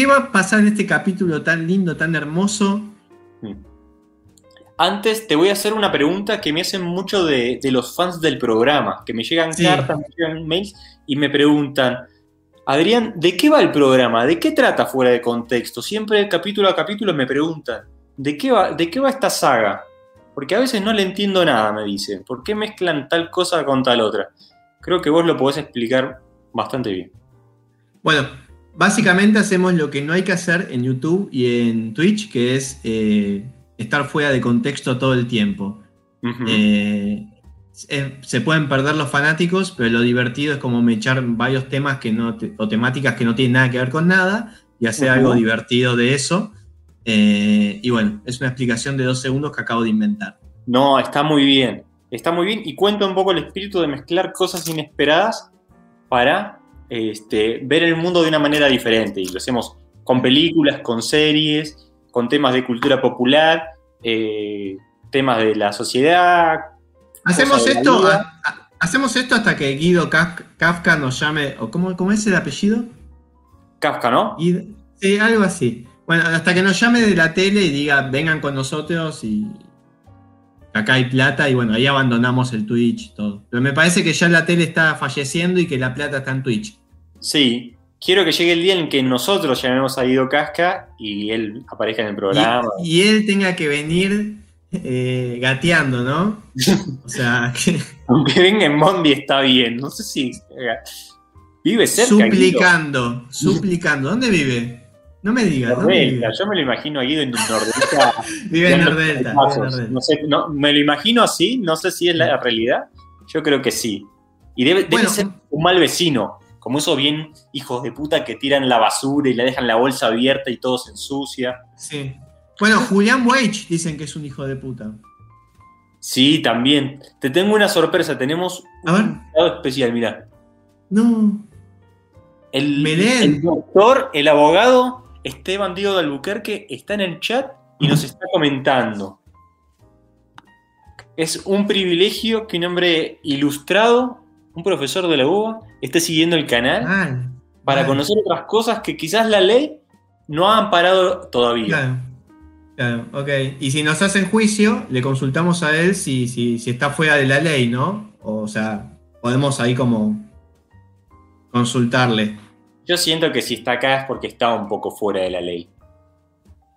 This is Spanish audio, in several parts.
¿qué va a pasar en este capítulo tan lindo, tan hermoso? Antes te voy a hacer una pregunta que me hacen mucho de, los fans del programa, que me llegan cartas, me llegan mails y me preguntan, Adrián, ¿de qué va el programa? ¿De qué trata fuera de contexto? Siempre capítulo a capítulo me preguntan, ¿de qué va, de qué va esta saga? Porque a veces no le entiendo nada, me dicen. ¿Por qué mezclan tal cosa con tal otra? Creo que vos lo podés explicar bastante bien. Bueno, básicamente hacemos lo que no hay que hacer en YouTube y en Twitch, que es eh, estar fuera de contexto todo el tiempo. Eh, se pueden perder los fanáticos, pero lo divertido es como echar varios temas que no o temáticas que no tienen nada que ver con nada y hacer algo divertido de eso. Eh, y bueno, es una explicación de dos segundos que acabo de inventar. No, está muy bien. Está muy bien y cuenta un poco el espíritu de mezclar cosas inesperadas para este, ver el mundo de una manera diferente. Y lo hacemos con películas, con series, con temas de cultura popular, eh, temas de la sociedad. Hacemos esto, hacemos esto hasta que Guido Kafka nos llame, o cómo, cómo es el apellido? Kafka, ¿no? sí, algo así. Bueno, hasta que nos llame de la tele y diga, vengan con nosotros y acá hay plata y bueno, ahí abandonamos el Twitch y todo. Pero me parece que ya la tele está falleciendo y que la plata está en Twitch. Sí, quiero que llegue el día en que nosotros llamemos a Guido Casca y él aparezca en el programa. Y, él tenga que venir eh, gateando, ¿no? O sea, que... aunque venga en Mondi está bien. No sé si eh, vive cerca. Suplicando, suplicando. ¿Dónde vive? No me digas. Yo me lo imagino a Guido en Nordelta. vive en Nordelta. No sé, no, me lo imagino así, no sé si es la realidad. Yo creo que sí. Y debe, debe ser un mal vecino como esos bien hijos de puta que tiran la basura y le dejan la bolsa abierta y todo se ensucia. Sí. Bueno, Julián Wage dicen que es un hijo de puta. Sí, también. Te tengo una sorpresa. Tenemos un invitado especial, mira. No. El, el doctor, el abogado Esteban Diego de Albuquerque está en el chat y nos está comentando. Es un privilegio que un hombre ilustrado un profesor de la UBA esté siguiendo el canal para conocer otras cosas que quizás la ley no ha amparado todavía. Claro, claro, ok. Y si nos hacen juicio, le consultamos a él si, si, si está fuera de la ley, ¿no? O sea, podemos ahí como consultarle. Yo siento que si está acá es porque está un poco fuera de la ley.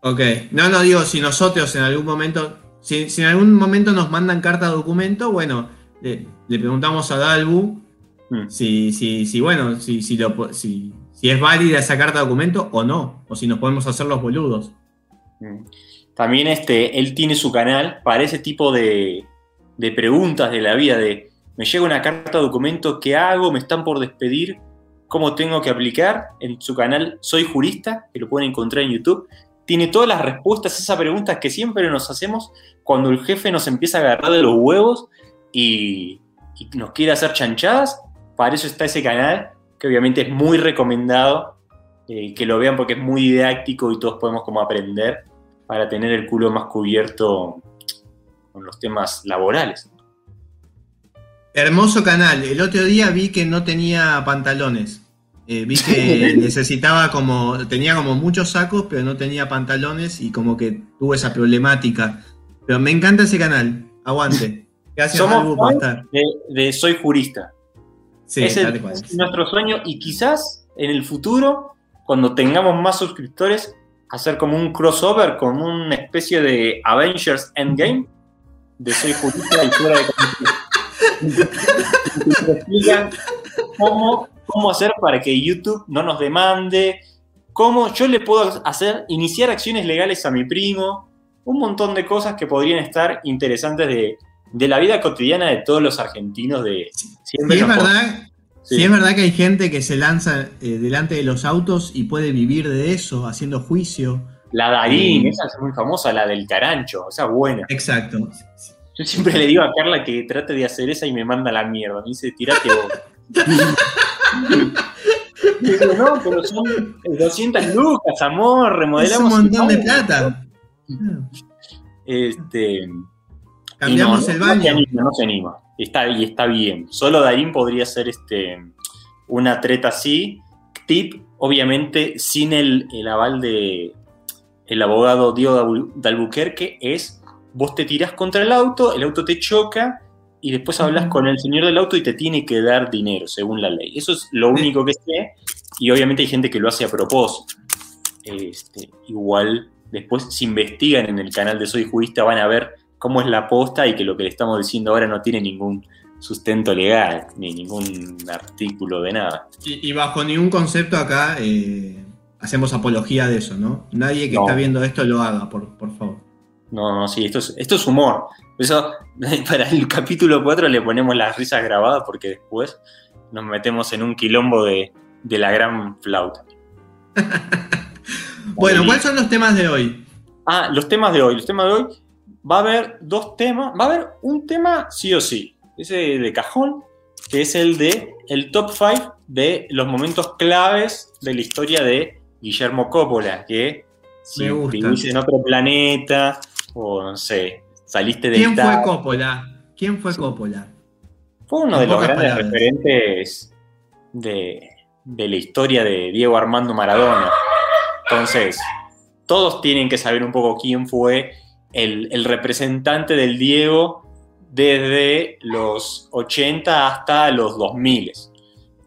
Ok. No, no digo, si nosotros en algún momento, si, si en algún momento nos mandan carta de documento, bueno, le, preguntamos a Dalbu hmm. si, si, si, bueno, si, si, si, es válida esa carta de documento o no, o si nos podemos hacer los boludos. Hmm. También este, él tiene su canal para ese tipo de, de preguntas de la vida, de me llega una carta de documento, ¿qué hago? ¿Me están por despedir? ¿Cómo tengo que aplicar? En su canal Soy Jurista, que lo pueden encontrar en YouTube, tiene todas las respuestas a esas preguntas que siempre nos hacemos cuando el jefe nos empieza a agarrar de los huevos y, nos quiere hacer chanchadas, para eso está ese canal, que obviamente es muy recomendado eh, que lo vean porque es muy didáctico y todos podemos como aprender para tener el culo más cubierto con los temas laborales. Hermoso canal. El otro día vi que no tenía pantalones. Eh, vi que necesitaba como, tenía como muchos sacos, pero no tenía pantalones y como que tuvo esa problemática. Pero me encanta ese canal. Aguante. Gracias, Somos De, Soy Jurista. Sí, es, nuestro sueño y quizás en el futuro, cuando tengamos más suscriptores, hacer como un crossover con una especie de Avengers Endgame de Soy Jurista y fuera de cómo, cómo hacer para que YouTube no nos demande, cómo yo le puedo hacer, iniciar acciones legales a mi primo, un montón de cosas que podrían estar interesantes de, de la vida cotidiana de todos los argentinos de siempre. Sí, es verdad. Sí. es verdad que hay gente que se lanza eh, delante de los autos y puede vivir de eso, haciendo juicio. La Darín, eh, esa es muy famosa, la del carancho, esa buena. Exacto. Yo siempre le digo a Carla que trate de hacer esa y me manda la mierda. Me dice, tirate vos. Digo, no, pero son 200 lucas, amor, remodelamos. Es un montón de plata. Este, Cambiamos el baño. No se anima, Está, y está bien. Solo Darín podría ser este, una treta así. Tip, obviamente sin el, aval de el abogado Diego de Albuquerque, es vos te tirás contra el auto, el auto te choca y después hablas con el señor del auto y te tiene que dar dinero, según la ley. Eso es lo único que sé, y obviamente hay gente que lo hace a propósito. Este, igual, después se investigan en el canal de Soy Jurista, van a ver cómo es la posta y que lo que le estamos diciendo ahora no tiene ningún sustento legal, ni ningún artículo de nada. Y, bajo ningún concepto acá eh, hacemos apología de eso, ¿no? Nadie que está viendo esto lo haga, por, por favor. No, no, sí, esto es, esto es humor. Eso, para el capítulo 4 le ponemos las risas grabadas porque después nos metemos en un quilombo de, de la gran flauta. bueno, ¿cuáles son los temas de hoy? Ah, los temas de hoy. Los temas de hoy va a haber dos temas. Va a haber un tema sí o sí ese de cajón, que es el de el top 5 de los momentos claves de la historia de Guillermo Coppola, que si vivís en otro planeta, o no sé, saliste de... ¿Quién fue Coppola? ¿Quién fue Coppola? Fue uno de los grandes referentes de, la historia de Diego Armando Maradona. Entonces, todos tienen que saber un poco quién fue el, el representante del Diego desde los 80 hasta los 2000,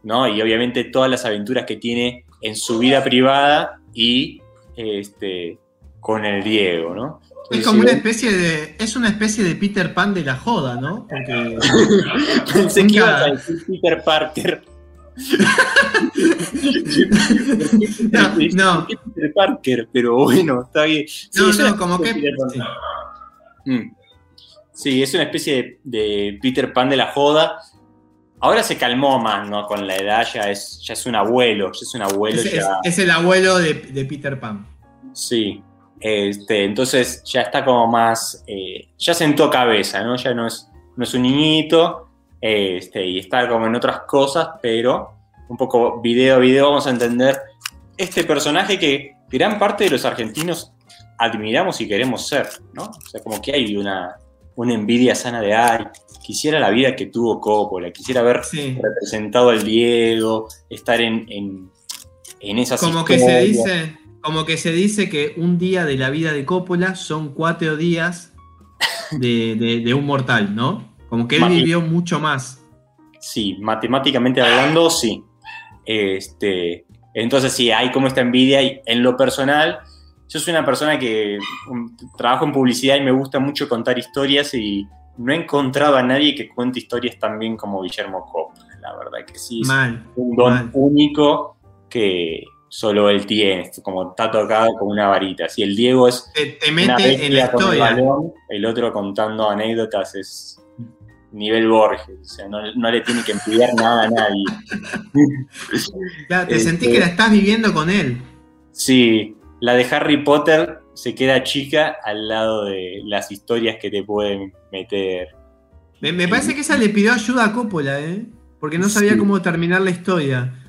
¿no? Y obviamente todas las aventuras que tiene en su vida privada y este, con el Diego, ¿no? es como una especie de. Es una especie de Peter Pan de la joda, ¿no? Porque. Pensé que a decir Peter Parker. No, no. Peter Parker, pero bueno, está bien. no, no, como que. Sí, es una especie de, Peter Pan de la joda. Ahora se calmó más, ¿no? Con la edad ya es, ya es un abuelo, ya es un abuelo. Es, el abuelo de, Peter Pan. Sí. Este, entonces ya está como más. Eh, ya sentó cabeza, ¿no? Ya no es, no es un niñito. Este, y está como en otras cosas, pero un poco video a video vamos a entender este personaje que gran parte de los argentinos admiramos y queremos ser, ¿no? O sea, como que hay una, una envidia sana de, ay, quisiera la vida que tuvo Coppola, quisiera haber representado al Diego, estar en, en, en esas como que se dice Como que se dice que un día de la vida de Coppola son cuatro días de, un mortal, ¿no? Como que él vivió mucho más. Sí, matemáticamente hablando, sí. Este, entonces sí, hay como esta envidia y en lo personal yo soy una persona que trabajo en publicidad y me gusta mucho contar historias y no he encontrado a nadie que cuente historias tan bien como Guillermo Coppola. La verdad que sí, es un don único que solo él tiene, como está tocado con una varita. Si el Diego es te, mete en la historia. El, otro contando anécdotas es nivel Borges, o sea, no, le tiene que envidiar nada a nadie. te sentí que la estás viviendo con él. Sí, la de Harry Potter se queda chica al lado de las historias que te pueden meter. Me, parece que esa le pidió ayuda a Coppola, ¿eh? Porque no sabía cómo terminar la historia.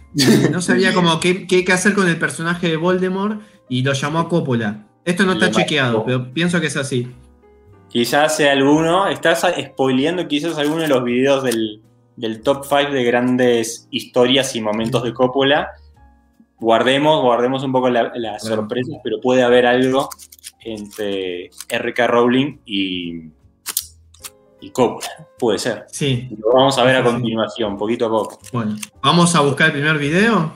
No sabía cómo qué, qué, hacer con el personaje de Voldemort y lo llamó a Coppola. Esto no está chequeado, pero pienso que es así. Quizás sea alguno, estás spoileando quizás alguno de los videos del, del top 5 de grandes historias y momentos de Coppola guardemos, guardemos un poco las sorpresas, pero puede haber algo entre R.K. Rowling y, y Coppola, puede ser. Sí. Lo vamos a ver a continuación, poquito a poco. Bueno, ¿vamos a buscar el primer video?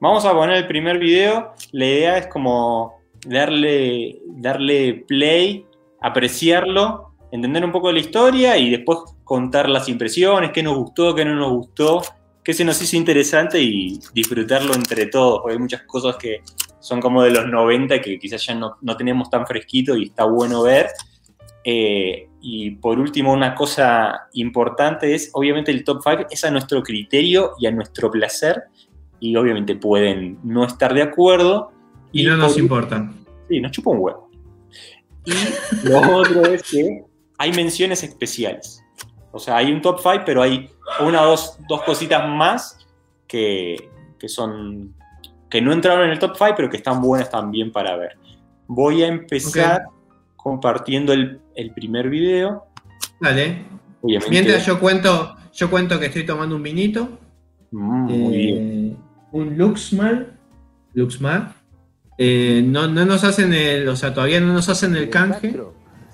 Vamos a poner el primer video. La idea es como darle, darle play, apreciarlo, entender un poco de la historia y después contar las impresiones, qué nos gustó, qué no nos gustó que se nos hizo interesante y disfrutarlo entre todos, porque hay muchas cosas que son como de los 90 que quizás ya no, tenemos tan fresquito y está bueno ver. Eh, y por último, una cosa importante es, obviamente el top 5 es a nuestro criterio y a nuestro placer, y obviamente pueden no estar de acuerdo. Y, no nos importa. Sí, nos chupa un huevo. Y lo otro es que hay menciones especiales. O sea, hay un top 5, pero hay una o dos, dos cositas más que, son. que no entraron en el top 5, pero que están buenas también para ver. Voy a empezar compartiendo el, primer video. Dale. Mientras yo cuento, yo cuento que estoy tomando un vinito. Mm, muy bien. Eh, un Luxmar Luxmar. Eh, no, nos hacen el, o sea, todavía no nos hacen el canje.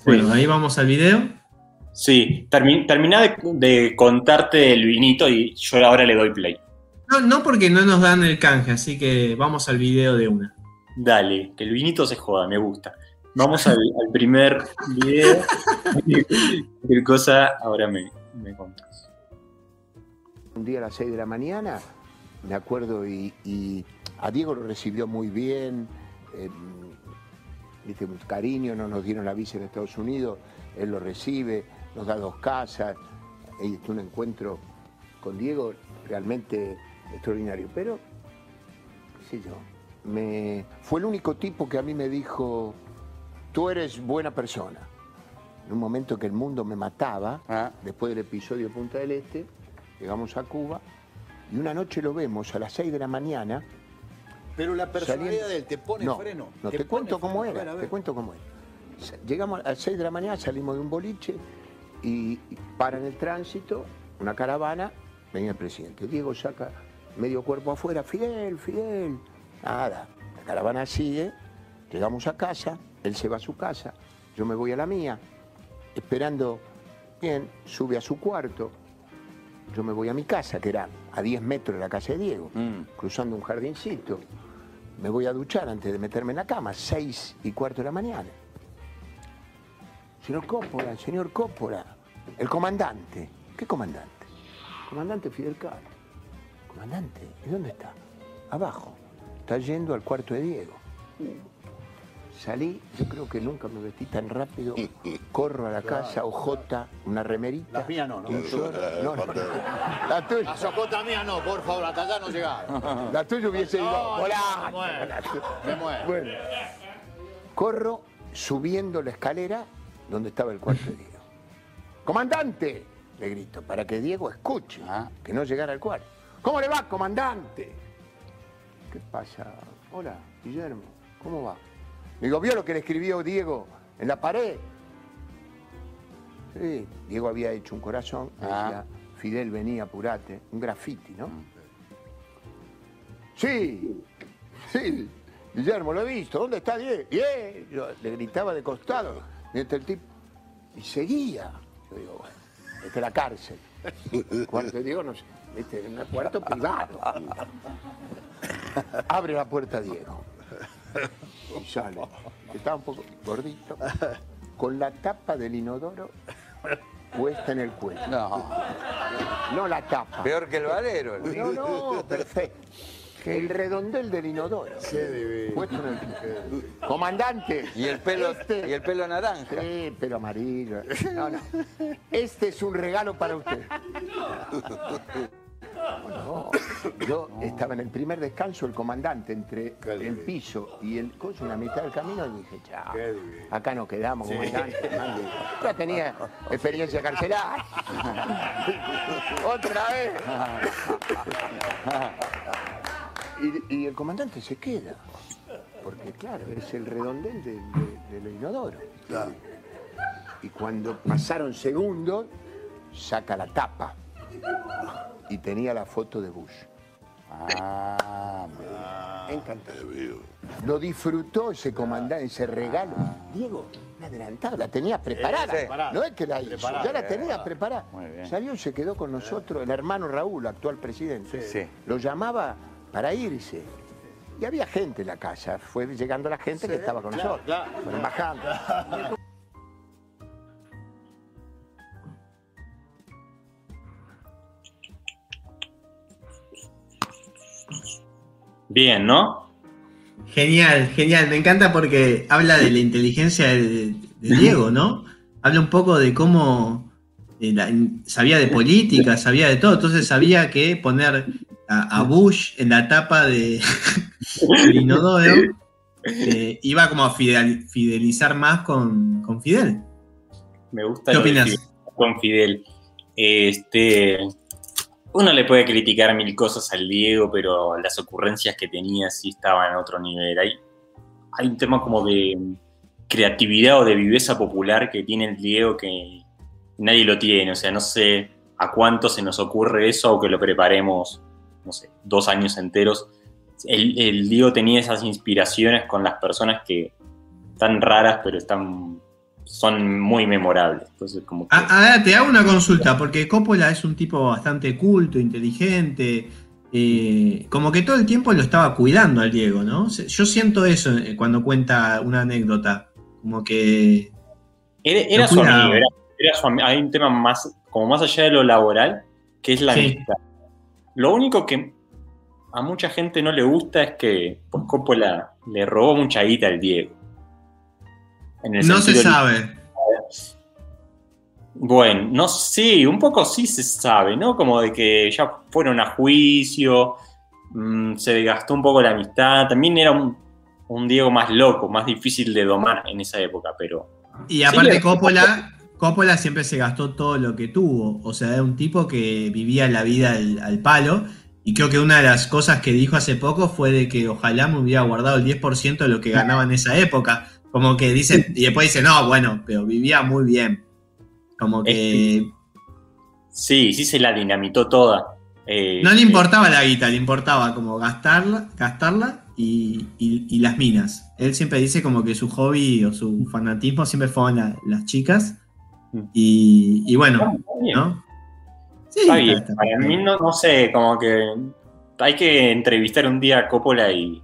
Bueno, ahí vamos al video. Sí, termina de, contarte el vinito y yo ahora le doy play. No, no porque no nos dan el canje, así que vamos al video de una. Dale, que el vinito se joda, me gusta. Vamos al, primer video. Cualquier cosa, ahora me, me contas. Un día a las 6 de la mañana, me acuerdo, y, a Diego lo recibió muy bien, eh, viste, un cariño, no nos dieron la visa en Estados Unidos, él lo recibe, nos da dos casas, y un encuentro con Diego realmente extraordinario. Pero, qué sé yo, me, fue el único tipo que a mí me dijo, tú eres buena persona. En un momento que el mundo me mataba, ah. después del episodio de Punta del Este, llegamos a Cuba y una noche lo vemos a las 6 de la mañana. Pero la personalidad de él te pone freno. No, te, cuento cómo era, te cuento cómo era. Llegamos a las 6 de la mañana, salimos de un boliche y, para en el tránsito, una caravana, venía el presidente. Diego saca medio cuerpo afuera, Fidel, Fidel. Nada, la caravana sigue, llegamos a casa, él se va a su casa, yo me voy a la mía, esperando, bien, sube a su cuarto, yo me voy a mi casa, que era a 10 metros de la casa de Diego, mm. cruzando un jardincito. Me voy a duchar antes de meterme en la cama, 6 y cuarto de la mañana. Señor Cópora, señor Cópora, el comandante. ¿Qué comandante? Comandante Fidel Castro. Comandante, ¿y dónde está? Abajo. Está yendo al cuarto de Diego. Salí, yo creo que nunca me vestí tan rápido. Corro a la casa, ojota, una remerita. La mía no, ¿no? no, no, La tuya. La socota mía no, por favor, hasta allá no llegar. La tuya hubiese ido. Hola. Me muero. Bueno. Corro subiendo la escalera donde estaba el cuarto de Diego. ¡Comandante! Le grito, para que Diego escuche, ah. que no llegara al cuarto. ¿Cómo le va, comandante? ¿Qué pasa? Hola, Guillermo, ¿cómo va? Digo, ¿vio lo que le escribió Diego en la pared? Sí, Diego había hecho un corazón, ah. decía, Fidel venía, apurate, un graffiti, ¿no? Sí, sí, Guillermo, lo he visto, ¿dónde está Diego? Yo le gritaba de costado, mientras el tipo, y seguía. Yo digo, bueno, esta es la cárcel. Cuando te digo, no sé, este, en un cuarto privado. Abre la puerta Diego y sale. Estaba un poco gordito, con la tapa del inodoro puesta en el cuello. No. No la tapa. Peor que el valero. No, no, perfecto. El redondel del inodoro. Puesto en el Comandante. Y el pelo, este- y el pelo naranja. Sí, pelo amarillo. No, no. Este es un regalo para usted. yo estaba en el primer descanso, el comandante, entre el piso y el coche, en la mitad del camino, y dije, chao, acá nos quedamos, comandante. Ya tenía experiencia carcelaria. Otra vez. y, el comandante se queda, porque claro, es el redondel del inodoro. Y cuando pasaron segundos, saca la tapa y tenía la foto de Bush. Ah, encantado. Lo disfrutó ese comandante, ese regalo. Diego, me adelantado, la tenía preparada. No es que la hizo, ya la tenía preparada. Salió y se quedó con nosotros el hermano Raúl, actual presidente. Lo llamaba para irse. Y había gente en la casa, fue llegando la gente que estaba con nosotros, embajando. Bien, ¿no? Genial, genial. Me encanta porque habla de la inteligencia de, Diego, ¿no? Habla un poco de cómo eh, sabía de política, sabía de todo. Entonces sabía que poner a, Bush en la tapa de, inodoro eh, iba como a fidelizar más con, Fidel. Me gusta. ¿Qué opinas? Con Fidel. Este, uno le puede criticar mil cosas al Diego, pero las ocurrencias que tenía sí estaban en otro nivel. Hay, hay un tema como de creatividad o de viveza popular que tiene el Diego que nadie lo tiene. O sea, no sé a cuánto se nos ocurre eso o que lo preparemos, no sé, dos años enteros. el, Diego tenía esas inspiraciones con las personas que están raras, pero están son muy memorables. Entonces, como a, te hago una consulta, porque Coppola es un tipo bastante culto, inteligente, eh, como que todo el tiempo lo estaba cuidando al Diego, ¿no? Yo siento eso eh, cuando cuenta una anécdota, como que... Era, su amigo, era, Hay un tema más, como más allá de lo laboral, que es la amistad. Lo único que a mucha gente no le gusta es que pues, Coppola le robó mucha guita al Diego. No se sabe. Bueno, no sé, un poco sí se sabe, ¿no? Como de que ya fueron a juicio, mm, se desgastó un poco la amistad, también era un, Diego más loco, más difícil de domar en esa época, pero... Y aparte Coppola, Coppola siempre se gastó todo lo que tuvo, o sea, era un tipo que vivía la vida al, palo, y creo que una de las cosas que dijo hace poco fue de que ojalá me hubiera guardado el 10% de lo que ganaba en esa época, como que dice, y después dice, no, bueno, pero vivía muy bien. Como que. Sí, sí se la dinamitó toda. Eh, no le importaba la guita, le importaba como gastarla, gastarla y, las minas. Él siempre dice como que su hobby o su fanatismo siempre fueron las chicas. Mm. Y, bueno, ¿no? Sí, Para mí no, sé, como que hay que entrevistar un día a Coppola y,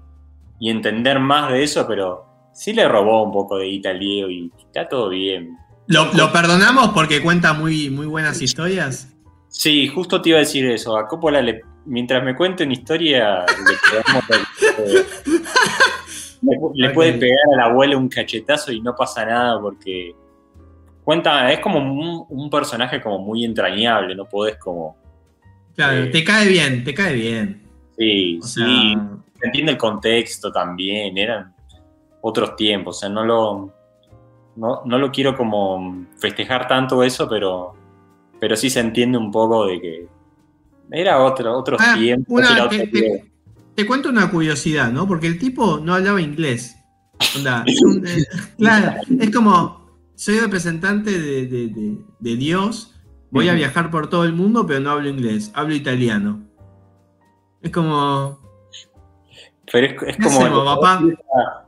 entender más de eso, pero sí le robó un poco de guita al Diego y está todo bien. ¿Lo, perdonamos porque cuenta muy, muy buenas historias? Sí, justo te iba a decir eso. A Coppola, mientras me cuente una historia, le, puede pegar al abuelo un cachetazo y no pasa nada porque cuenta, es como un, personaje como muy entrañable, no podés como... Claro, eh, te cae bien, te cae bien. Sí, sí, entiende el contexto también, eran otros tiempos, o sea, no lo no, lo quiero como festejar tanto eso, pero, pero sí se entiende un poco de que era otro, otro ah, tiempo. te, cuento una curiosidad, ¿no? Porque el tipo no hablaba inglés. Eh, claro, es como, soy representante de, Dios, voy a viajar por todo el mundo, pero no hablo inglés, hablo italiano. Es como, pero es, como papá?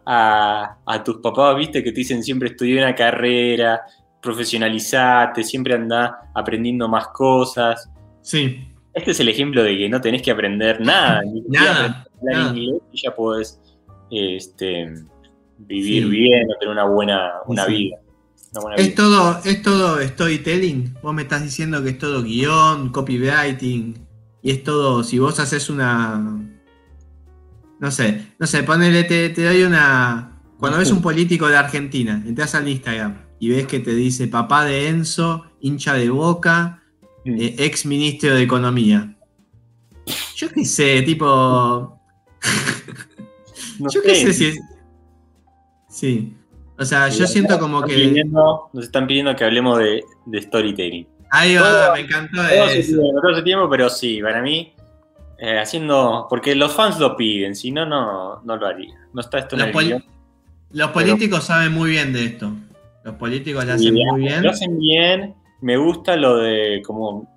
A, tus papás, viste, que te dicen siempre estudié una carrera, profesionalizate, siempre anda aprendiendo más cosas. Sí. Este es el ejemplo de que no tenés que aprender nada, ni nada, hablar inglés y ya podés este, vivir bien o tener una buena una vida. es, Todo, es todo storytelling. Vos me estás diciendo que es todo guion, copywriting. Y es todo, si vos haces una, no sé, no sé, ponele, te, doy una. Cuando ves un político de Argentina, entras al Instagram y ves que te dice papá de Enzo, hincha de boca, mm. eh, ex ministro de Economía. Yo qué sé, tipo. yo qué sé si. Sí. O sea, yo siento como que. nos están pidiendo que hablemos de, storytelling. Ahí va, me encantó eso. todo ese tiempo, pero sí, para mí eh, haciendo. Porque los fans lo piden, si no, no, lo haría. No está esto los, los políticos saben muy bien de esto. Los políticos lo hacen muy bien. Lo hacen bien. Me gusta lo de como.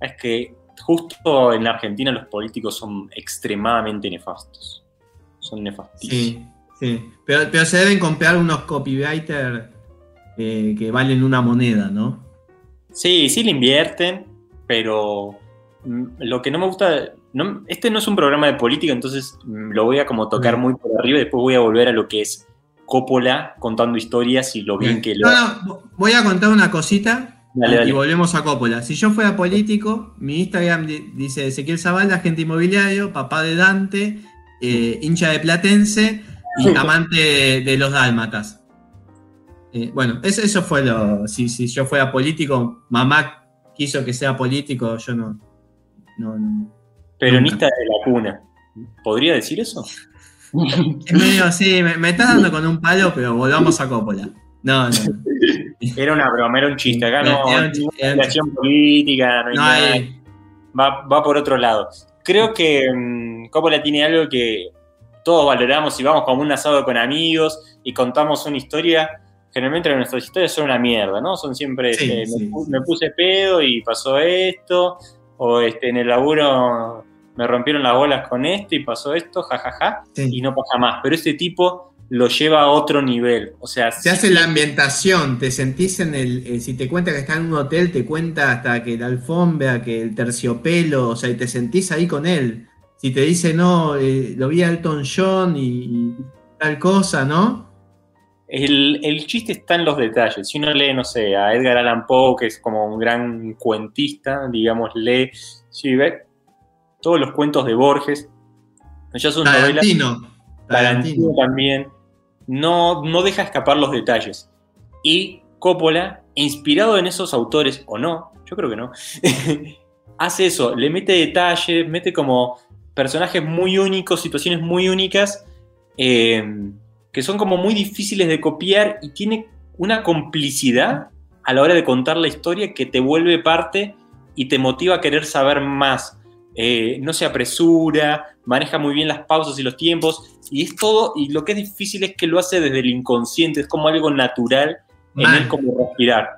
Es que justo en la Argentina los políticos son extremadamente nefastos. Son nefastísimos. Sí, sí. Pero, pero se deben comprar unos copywriters eh, que valen una moneda, ¿no? Sí, sí le invierten, pero mm, lo que no me gusta este no es un programa de política, entonces mm, lo voy a como tocar muy por arriba y después voy a volver a lo que es Coppola contando historias y lo bien, que lo... No, voy a contar una cosita y volvemos a Coppola. Si yo fuera político, mi Instagram dice Ezequiel Zavala, agente inmobiliario, papá de Dante, eh, hincha de Platense y amante de, los dálmatas. Eh, bueno, eso, fue lo... Si, si yo fuera político, mamá quiso que sea político, yo no, no Peronista de la cuna. ¿Podría decir eso? Es medio así, me, estás dando con un palo, pero volvamos a Coppola. No, no. Era una broma, era un chiste. Acá no hay relación política, no hay Va, va, por otro lado. Creo que um, Coppola tiene algo que todos valoramos y vamos como un asado con amigos y contamos una historia. Generalmente nuestras historias son una mierda, ¿no? Son siempre, este, me, puse pedo y pasó esto, o este, en el laburo me rompieron las bolas con esto y pasó esto, jajaja, y no pasa más. Pero este tipo lo lleva a otro nivel. O sea, se hace la ambientación, te sentís en el. Eh, si te cuenta que está en un hotel, te cuenta hasta que la alfombra, que el terciopelo, o sea, y te sentís ahí con él. Si te dice, no, eh, lo vi a Elton John y, tal cosa, ¿no? El, el, chiste está en los detalles. Si uno lee, no sé, a Edgar Allan Poe, que es como un gran cuentista, digamos, lee, si ve todos los cuentos de Borges, ya son Tarantino. Tarantino también no, no deja escapar los detalles. Y Coppola, inspirado en esos autores, o no, yo creo que no, hace eso, le mete detalles, mete como personajes muy únicos, situaciones muy únicas, eh, que son como muy difíciles de copiar y tiene una complicidad a la hora de contar la historia que te vuelve parte y te motiva a querer saber más. Eh, no se apresura, maneja muy bien las pausas y los tiempos, y es todo, y lo que es difícil es que lo hace desde el inconsciente, es como algo natural en él como respirar.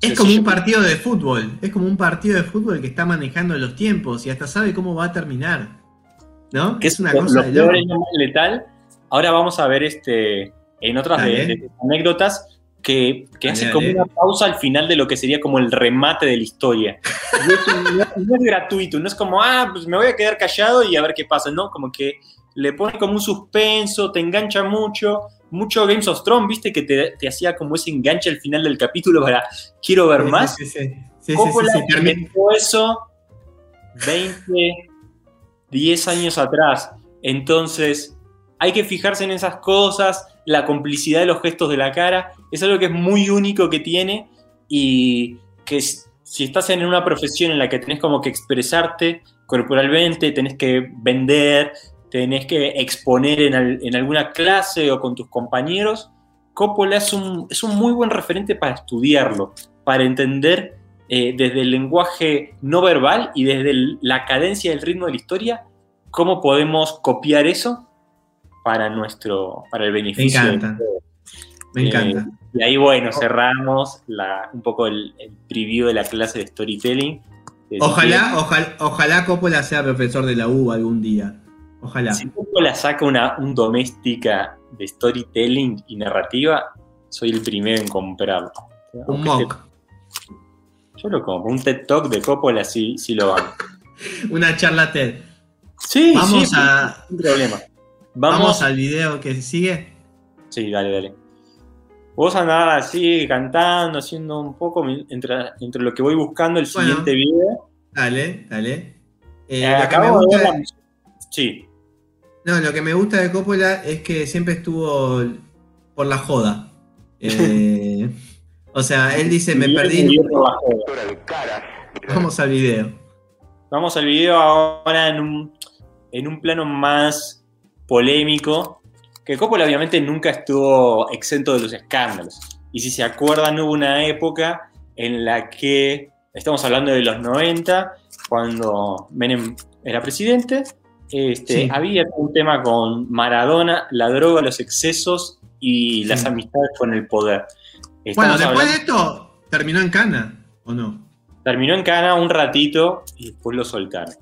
Es como un partido de fútbol, es como un partido de fútbol que está manejando los tiempos y hasta sabe cómo va a terminar. ¿No? Que es una cosa de letal. Ahora vamos a ver este en otras de, anécdotas que, hace como una pausa al final de lo que sería como el remate de la historia. no, es gratuito, no es como, ah, pues me voy a quedar callado y a ver qué pasa, ¿no? Como que le pone como un suspenso, te engancha mucho. Mucho Games of Thrones, viste, que te, hacía como ese enganche al final del capítulo para quiero ver más. Sí, sí, sí. eso 20, 10 años atrás. Entonces, hay que fijarse en esas cosas, la complicidad de los gestos de la cara, es algo que es muy único que tiene y que si estás en una profesión en la que tenés como que expresarte corporalmente, tenés que vender, tenés que exponer en, alguna clase o con tus compañeros, Coppola es un, es un muy buen referente para estudiarlo, para entender eh, desde el lenguaje no verbal y desde la cadencia del ritmo de la historia, cómo podemos copiar eso para nuestro, para el beneficio. Me encanta. Me eh, encanta. y ahí, bueno, cerramos un poco el, preview de la clase de storytelling. Ojalá, ojalá, ojalá Coppola sea profesor de la U algún día. Ojalá. Si Coppola saca una un doméstica de storytelling y narrativa, soy el primero en comprarlo. Un mock. yo lo compro. Un TED Talk de Coppola sí, sí lo hago. una charla TED. Sí, Vamos a. Un problema. Vamos, al video que sigue. Sí, dale, dale. Vos andás así cantando, haciendo un poco entre, entre lo que voy buscando el siguiente video. Dale, dale. Eh, acabo de ver Sí. No, lo que me gusta de Coppola es que siempre estuvo por la joda. Eh, o sea, él dice, me perdí. Vamos al video. Vamos al video ahora en un, en un plano más polémico, que Coppola obviamente nunca estuvo exento de los escándalos. Y si se acuerdan, hubo una época en la que, estamos hablando de los 90, cuando Menem era presidente, este, había un tema con Maradona, la droga, los excesos y las amistades con el poder. bueno, después de esto, terminó en Cana, ¿o no? Terminó en Cana un ratito y después lo soltaron.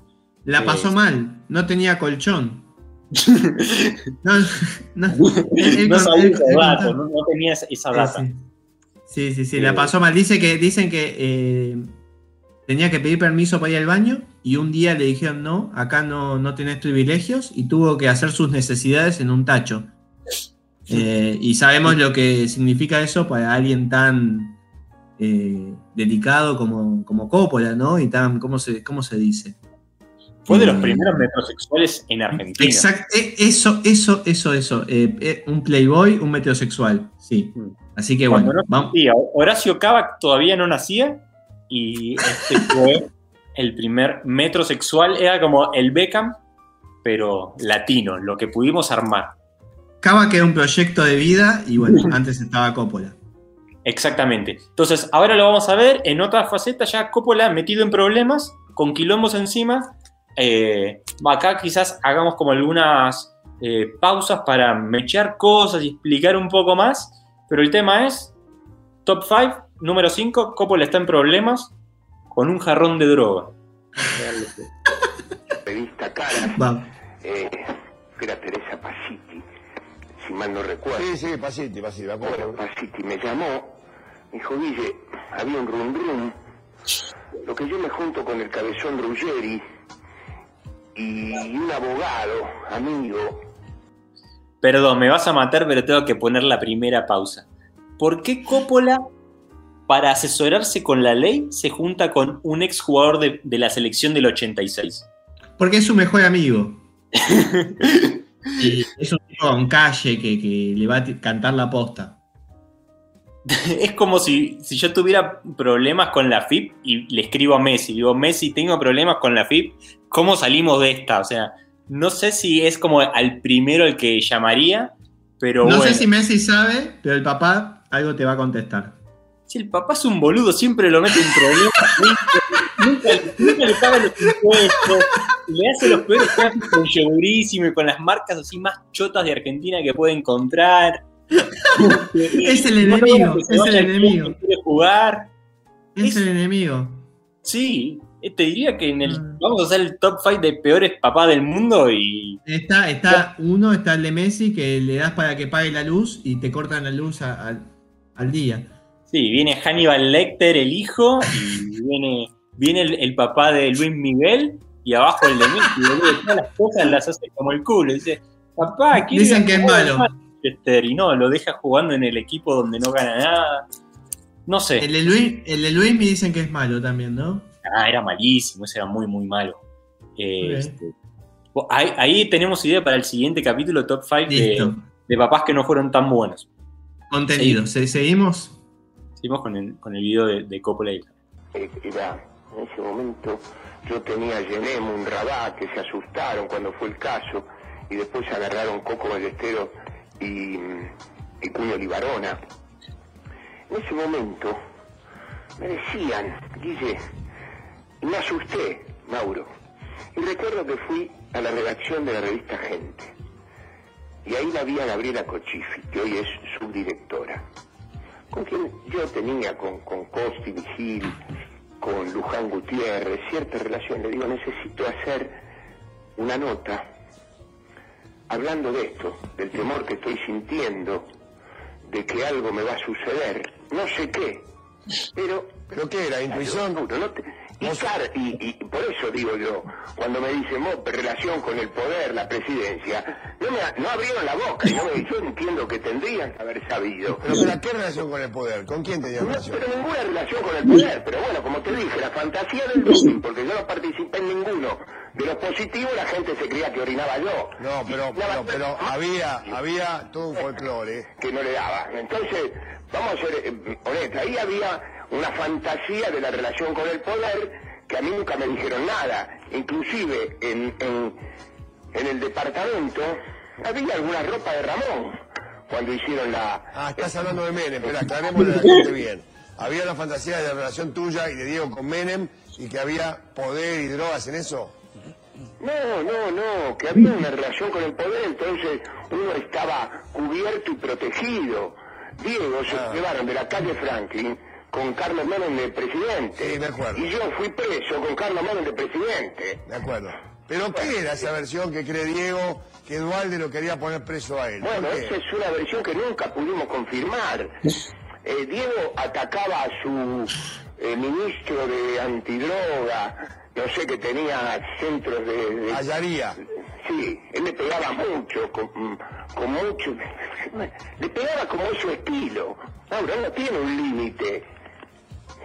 La pasó eh, mal, no tenía colchón no, no, no, sabía ese no, tenías esa data. Sí, sí, sí, la pasó mal. Dice que, dicen que eh, tenía que pedir permiso para ir al baño y un día le dijeron no, acá no, no tenés privilegios y tuvo que hacer sus necesidades en un tacho. Eh, y sabemos lo que significa eso para alguien tan eh, delicado como, como Coppola, ¿no? Y tan, ¿cómo se, cómo se dice? Fue de los primeros metrosexuales en Argentina. Exacto, e, eso, eso, eso, eso. Eh, eh, un playboy, un metrosexual, sí. Mm. Así que bueno. vamos. Horacio Cava todavía no nacía y este fue el primer metrosexual. Era como el Beckham, pero latino, lo que pudimos armar. Cava que era un proyecto de vida y bueno, antes estaba Coppola. Exactamente. Entonces, ahora lo vamos a ver en otra faceta, ya Coppola metido en problemas, con quilombos encima, eh, acá quizás hagamos como algunas eh, pausas para mechear cosas y explicar un poco más, pero el tema es top 5, número 5, Coppola está en problemas con un jarrón de droga. Revista cara. Eh, era Teresa Pasiti, si mal no recuerdo. Sí, sí, Pasiti, Pasiti, me acuerdo. Pasiti me llamó, me dijo, Guille, había un rum rum, lo que yo me junto con el cabezón Ruggeri y un abogado, amigo. Perdón, me vas a matar, pero tengo que poner la primera pausa. ¿Por qué Coppola, para asesorarse con la ley, se junta con un exjugador de, de la selección del 86? Porque es su mejor amigo. y es un tipo con calle que, que, le va a cantar la posta. Es como si, si, yo tuviera problemas con la FIP y le escribo a Messi. Digo, Messi, tengo problemas con la FIP. ¿Cómo salimos de esta? O sea, no sé si es como al primero el que llamaría, pero. No bueno. sé si Messi sabe, pero el papá algo te va a contestar. Si el papá es un boludo, siempre lo mete en problemas. nunca, nunca, le paga los impuestos. Le hace los peores tráficos con yogurísimo y con las marcas así más chotas de Argentina que puede encontrar. es el enemigo, es el enemigo. Quiere jugar. Es, es, el enemigo. Sí, te diría que en el. Vamos a hacer el top 5 de peores papás del mundo y. Está, está uno, está el de Messi, que le das para que pague la luz y te cortan la luz a, a, al día. Sí, viene Hannibal Lecter, el hijo, y viene, viene el, el papá de Luis Miguel, y abajo el de Messi, boludo, todas las cosas las hace como el culo. Dice, papá, aquí. Dicen que es malo. Y no, lo deja jugando en el equipo donde no gana nada. No sé. El de Luis, el de Luis me dicen que es malo también, ¿no? Ah, era malísimo, ese era muy, muy malo. Eh, este, ahí, ahí, tenemos idea para el siguiente capítulo, top 5 de, de, papás que no fueron tan buenos. Contenido, ¿seguimos? ¿seguimos? Seguimos con el, con el video de, de Coppola. Eh, era, en ese momento yo tenía a Genem, un Rabat, que se asustaron cuando fue el caso, y después agarraron Coco Ballesteros y, y Cuño Libarona. En ese momento me decían, Guille, me asusté, Mauro. Y recuerdo que fui a la redacción de la revista Gente. Y ahí la vi a Gabriela Cochifi, que hoy es subdirectora. Con quien yo tenía con, con Costi Vigil, con Luján Gutiérrez, cierta relación. Le digo, necesito hacer una nota hablando de esto, del temor que estoy sintiendo, de que algo me va a suceder. No sé qué, pero... ¿Pero qué era? ¿Intuición? No te, y, claro, y, y, por eso digo yo, cuando me dicen relación con el poder, la presidencia, no, me, no abrieron la boca. Y no me, yo entiendo que tendrían que haber sabido. Pero, pero ¿qué relación con el poder? ¿Con quién tenía no, relación? Pero ninguna relación con el poder. Pero bueno, como te dije, la fantasía del doping, porque yo no participé en ninguno. De los positivos la gente se creía que orinaba yo. No, pero, pero, pero había, había todo un folclore. que no le daba. Entonces, vamos a ser eh, honestos, ahí había una fantasía de la relación con el poder que a mí nunca me dijeron nada. Inclusive en, en, en el departamento había alguna ropa de Ramón cuando hicieron la... Ah, estás hablando de Menem, pero aclarémosle a la gente bien. Había la fantasía de la relación tuya y de Diego con Menem y que había poder y drogas en eso. No, no, no, que había una relación con el poder, entonces uno estaba cubierto y protegido. Diego se Ah. llevaron de la calle Franklin con Carlos Menem de presidente. Sí, me acuerdo. Y yo fui preso con Carlos Menem de presidente. De acuerdo. ¿Pero qué era esa versión que cree Diego que Dualde lo quería poner preso a él? ¿Por Bueno, esa es una versión que nunca pudimos confirmar. Eh, Diego atacaba a su eh, ministro de antidroga, no sé, que tenía centros de... de-. Sí, él le pegaba mucho, con, con mucho... Le pegaba como es su estilo. Ahora, él no tiene un límite.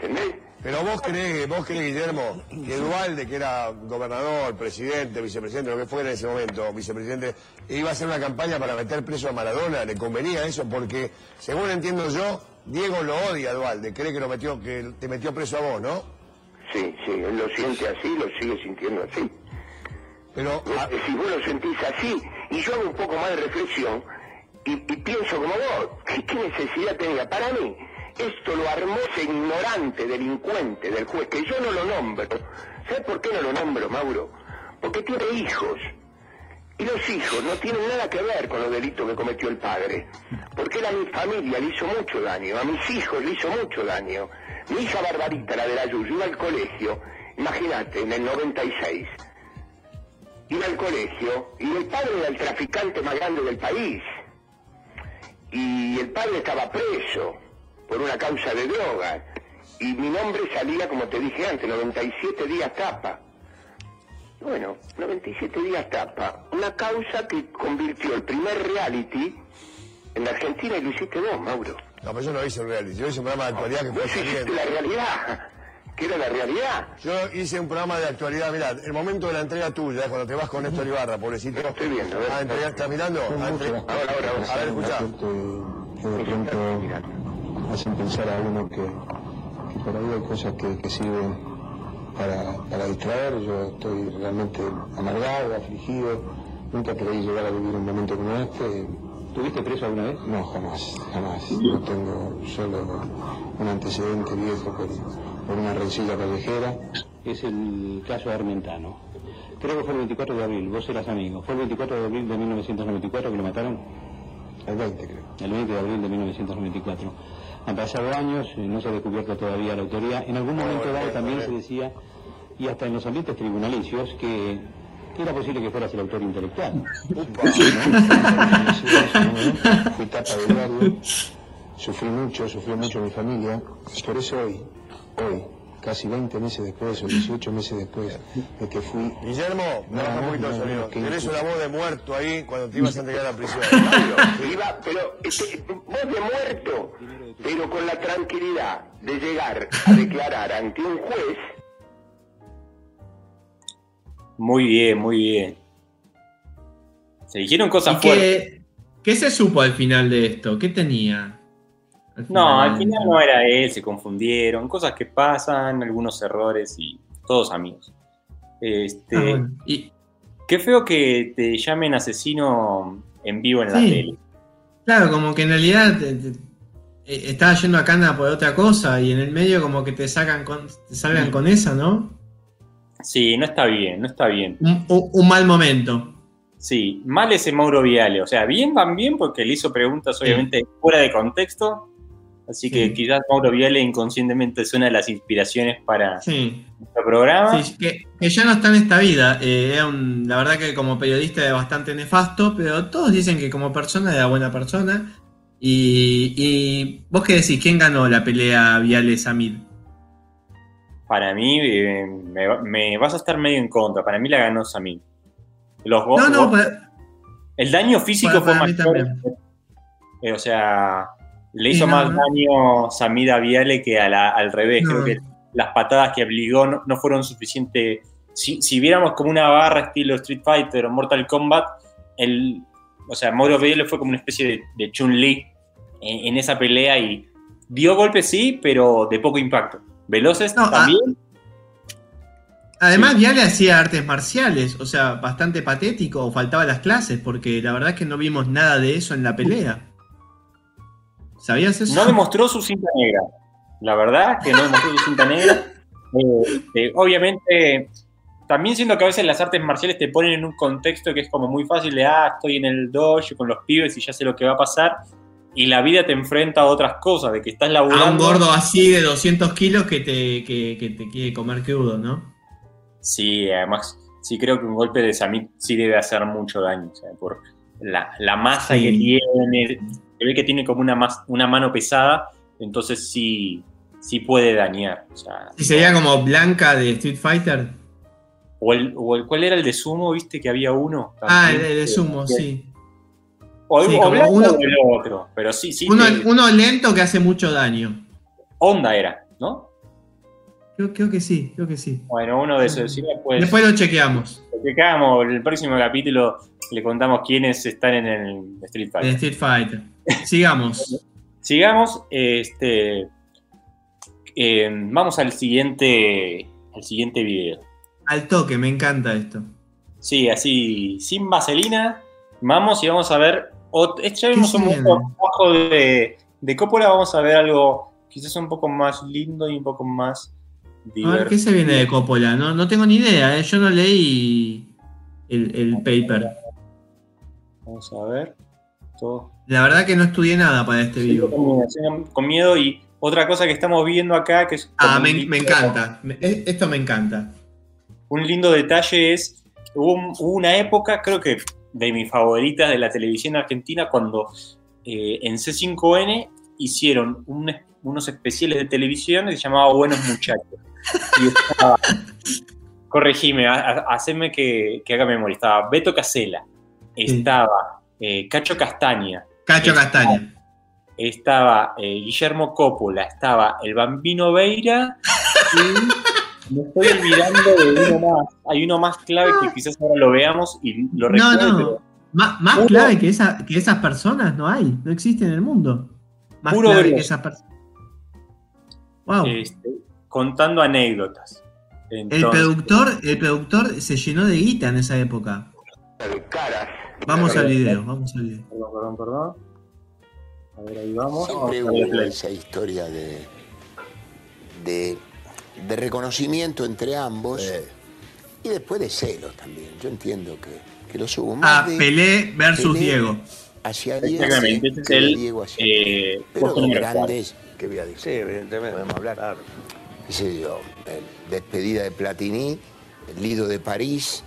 ¿Entendés? Pero vos crees, vos crees, Guillermo, que Dualde, que era gobernador, presidente, vicepresidente, lo que fuera en ese momento, vicepresidente, iba a hacer una campaña para meter preso a Maradona, le convenía eso, porque, según entiendo yo, Diego lo odia a Dualde, cree que lo metió, que te metió preso a vos, ¿no? Sí, sí, él lo siente así, lo sigue sintiendo así. Pero, Eh, si vos lo sentís así, y yo hago un poco más de reflexión, y, y pienso como vos, ¿qué, qué necesidad tenía? Para mí, esto lo armó ese ignorante, delincuente del juez, que yo no lo nombro. ¿Sabes por qué no lo nombro, Mauro? Porque tiene hijos. Y los hijos no tienen nada que ver con los delitos que cometió el padre. Porque él a mi familia le hizo mucho daño, a mis hijos le hizo mucho daño. Mi hija Barbarita, la de la Yuyu, iba al colegio, imagínate, en el 96. iba al colegio y el padre era el traficante más grande del país. Y el padre estaba preso por una causa de drogas. Y mi nombre salía, como te dije antes, 97 días tapa. Bueno, 97 días tapa. Una causa que convirtió el primer reality en la Argentina y lo hiciste vos, Mauro. No, pero yo no hice un reality, yo hice un programa de actualidad que fue Vos hiciste saliendo. la realidad. ¿Qué era la realidad? Yo hice un programa de actualidad, mirá, el momento de la entrega tuya, cuando te vas con Néstor Ibarra, pobrecito. Estoy viendo, a ver. Ah, ¿estás mirando? Ah, entre- Ahora, ahora, ahora. A ver, escuchá. que hacen pensar a uno que, que por ahí hay cosas que, que sirven para, para distraer. Yo estoy realmente amargado, afligido. Nunca creí llegar a vivir un momento como este. ¿Tuviste preso alguna vez? No, jamás, jamás. No tengo solo un antecedente viejo por, por una rencilla callejera. es el caso Armentano. Creo que fue el 24 de abril, vos eras amigo. ¿Fue el 24 de abril de 1994 que lo mataron? El 20 creo. El 20 de abril de 1994. Han pasado años, eh, no se ha descubierto todavía la autoría. En algún momento dado también se decía, y hasta en los ambientes tribunalicios, que que era posible que fueras el autor intelectual. Fui tapa de diario, sufrí mucho, sufrió mucho mi familia. Por eso hoy, hoy, casi 20 meses después o 18 meses después de que fui Guillermo, me baja un poquito el sonido. Tenés una voz de muerto ahí cuando te ibas a entregar a la prisión. Pablo, iba, pero este, vos de muerto, pero con la tranquilidad de llegar a declarar ante un juez Muy bien, muy bien. Se dijeron cosas ¿Y fuertes. qué, qué se supo al final de esto? ¿Qué tenía? No, al final no era él, se confundieron, cosas que pasan, algunos errores y todos amigos. Este, Ah, bueno. Y, Qué feo que te llamen asesino en vivo en la tele. claro, como que en realidad te- te- eh, estaba yendo a Cana por otra cosa y en el medio como que te sacan con, te salgan con esa, ¿no? Sí, no está bien, no está bien. Un, un- un mal momento. Sí, mal ese Mauro Viale. O sea, bien van bien porque le hizo preguntas obviamente fuera de contexto. Así que quizás Mauro Viale inconscientemente es una de las inspiraciones para Sí, nuestro programa. sí, que, que ya no está en esta vida. Eh, un- la verdad que como periodista era bastante nefasto, pero todos dicen que como persona era buena persona. Y, y vos qué decís, ¿quién ganó la pelea Viale-Samid? Para mí, eh, me, me vas a estar medio en contra. Para mí la ganó Samir. Los No, no, go- pa- el daño físico para- fue para mayor. Eh, o sea, le hizo no, más no. daño Samir a Viale que a la- al revés. No. Creo que las patadas que obligó no, no fueron suficientes. Si, si viéramos como una barra estilo Street Fighter o Mortal Kombat, el, o sea, Mauro Viale fue como una especie de, de Chun-Li en, en esa pelea y dio golpes sí, pero de poco impacto. Veloces No, ah, también. Además, Sí. Viale hacía artes marciales, o sea, bastante patético, o faltaba las clases, porque la verdad es que no vimos nada de eso en la pelea. ¿Sabías eso? No demostró su cinta negra. La verdad que no demostró su cinta negra. Eh, eh, obviamente, también siento que a veces las artes marciales te ponen en un contexto que es como muy fácil de, ah, estoy en el dojo con los pibes y ya sé lo que va a pasar. Y la vida te enfrenta a otras cosas, de que estás laburando. A un gordo así de 200 kilos que te, que, que te quiere comer crudo, ¿no? Sí, además, sí creo que un golpe de Samit sí debe hacer mucho daño. o sea, por la, la masa Sí. que tiene, se ve que tiene como una, mas- una mano pesada, entonces sí, sí puede dañar. O sea, Y sería como Blanca de Street Fighter. O el, o el- ¿Cuál era el de sumo? ¿Viste que había uno? Ah, el, el de sumo, sí. O, Sí, uno- o el otro, pero sí, sí. Uno, lento que hace mucho daño. Onda era, ¿no? Creo, creo que sí, creo que sí. Bueno, uno de esos. Sí, pues, Después lo chequeamos. lo que hagamos, el próximo capítulo le contamos quiénes están en el Street Fighter. Street Fighter. Sigamos. Sigamos, este. eh, vamos al siguiente. Al siguiente video. Al toque, me encanta esto. Sí, así, sin vaselina. Vamos y vamos a ver. este ya vimos ¿Qué un poco de, de Coppola. Vamos a ver algo quizás un poco más lindo y un poco más A ver. ¿qué se viene de Coppola? No, no tengo ni idea, ¿eh? yo no leí el, el paper. Vamos a ver. Todo. La verdad que no estudié nada para este video. Con miedo, sigan con miedo. Y otra cosa que estamos viendo acá, que es. Ah, me, encanta. Me- esto me encanta. Un lindo detalle es hubo, una época, creo que de mis favoritas de la televisión argentina, cuando eh, en C5N hicieron unos especiales de televisión que se llamaba Buenos Muchachos. Y estaba, corregime, haceme que, que, haga memoria. Estaba Beto Casela, estaba eh, Cacho Castaña. Cacho Castaña. Estaba eh, Guillermo Coppola, estaba el Bambino Veira y me estoy olvidando de uno más. Hay uno más clave que quizás ahora lo veamos y lo recuerdo. No, no. más clave que, esa, que esas personas no hay, no existe en el mundo. Más Puro clave que esas personas. Wow. Este, contando anécdotas. el, productor, el productor se llenó de guita en esa época. Vamos al video, vamos al video. Perdón, perdón, perdón. A ver, ahí vamos. Siempre hubo esa historia de, de, reconocimiento entre ambos y después de celos también. Yo entiendo que, que los hubo más. Ah, Pelé versus Diego. Hacia Diego. Exactamente, este es el. Diego hacia eh, Pero grandes. Que voy a decir? Sí, evidentemente. Podemos hablar. Claro. ¿Qué sé yo? Despedida de Platini, el Lido de París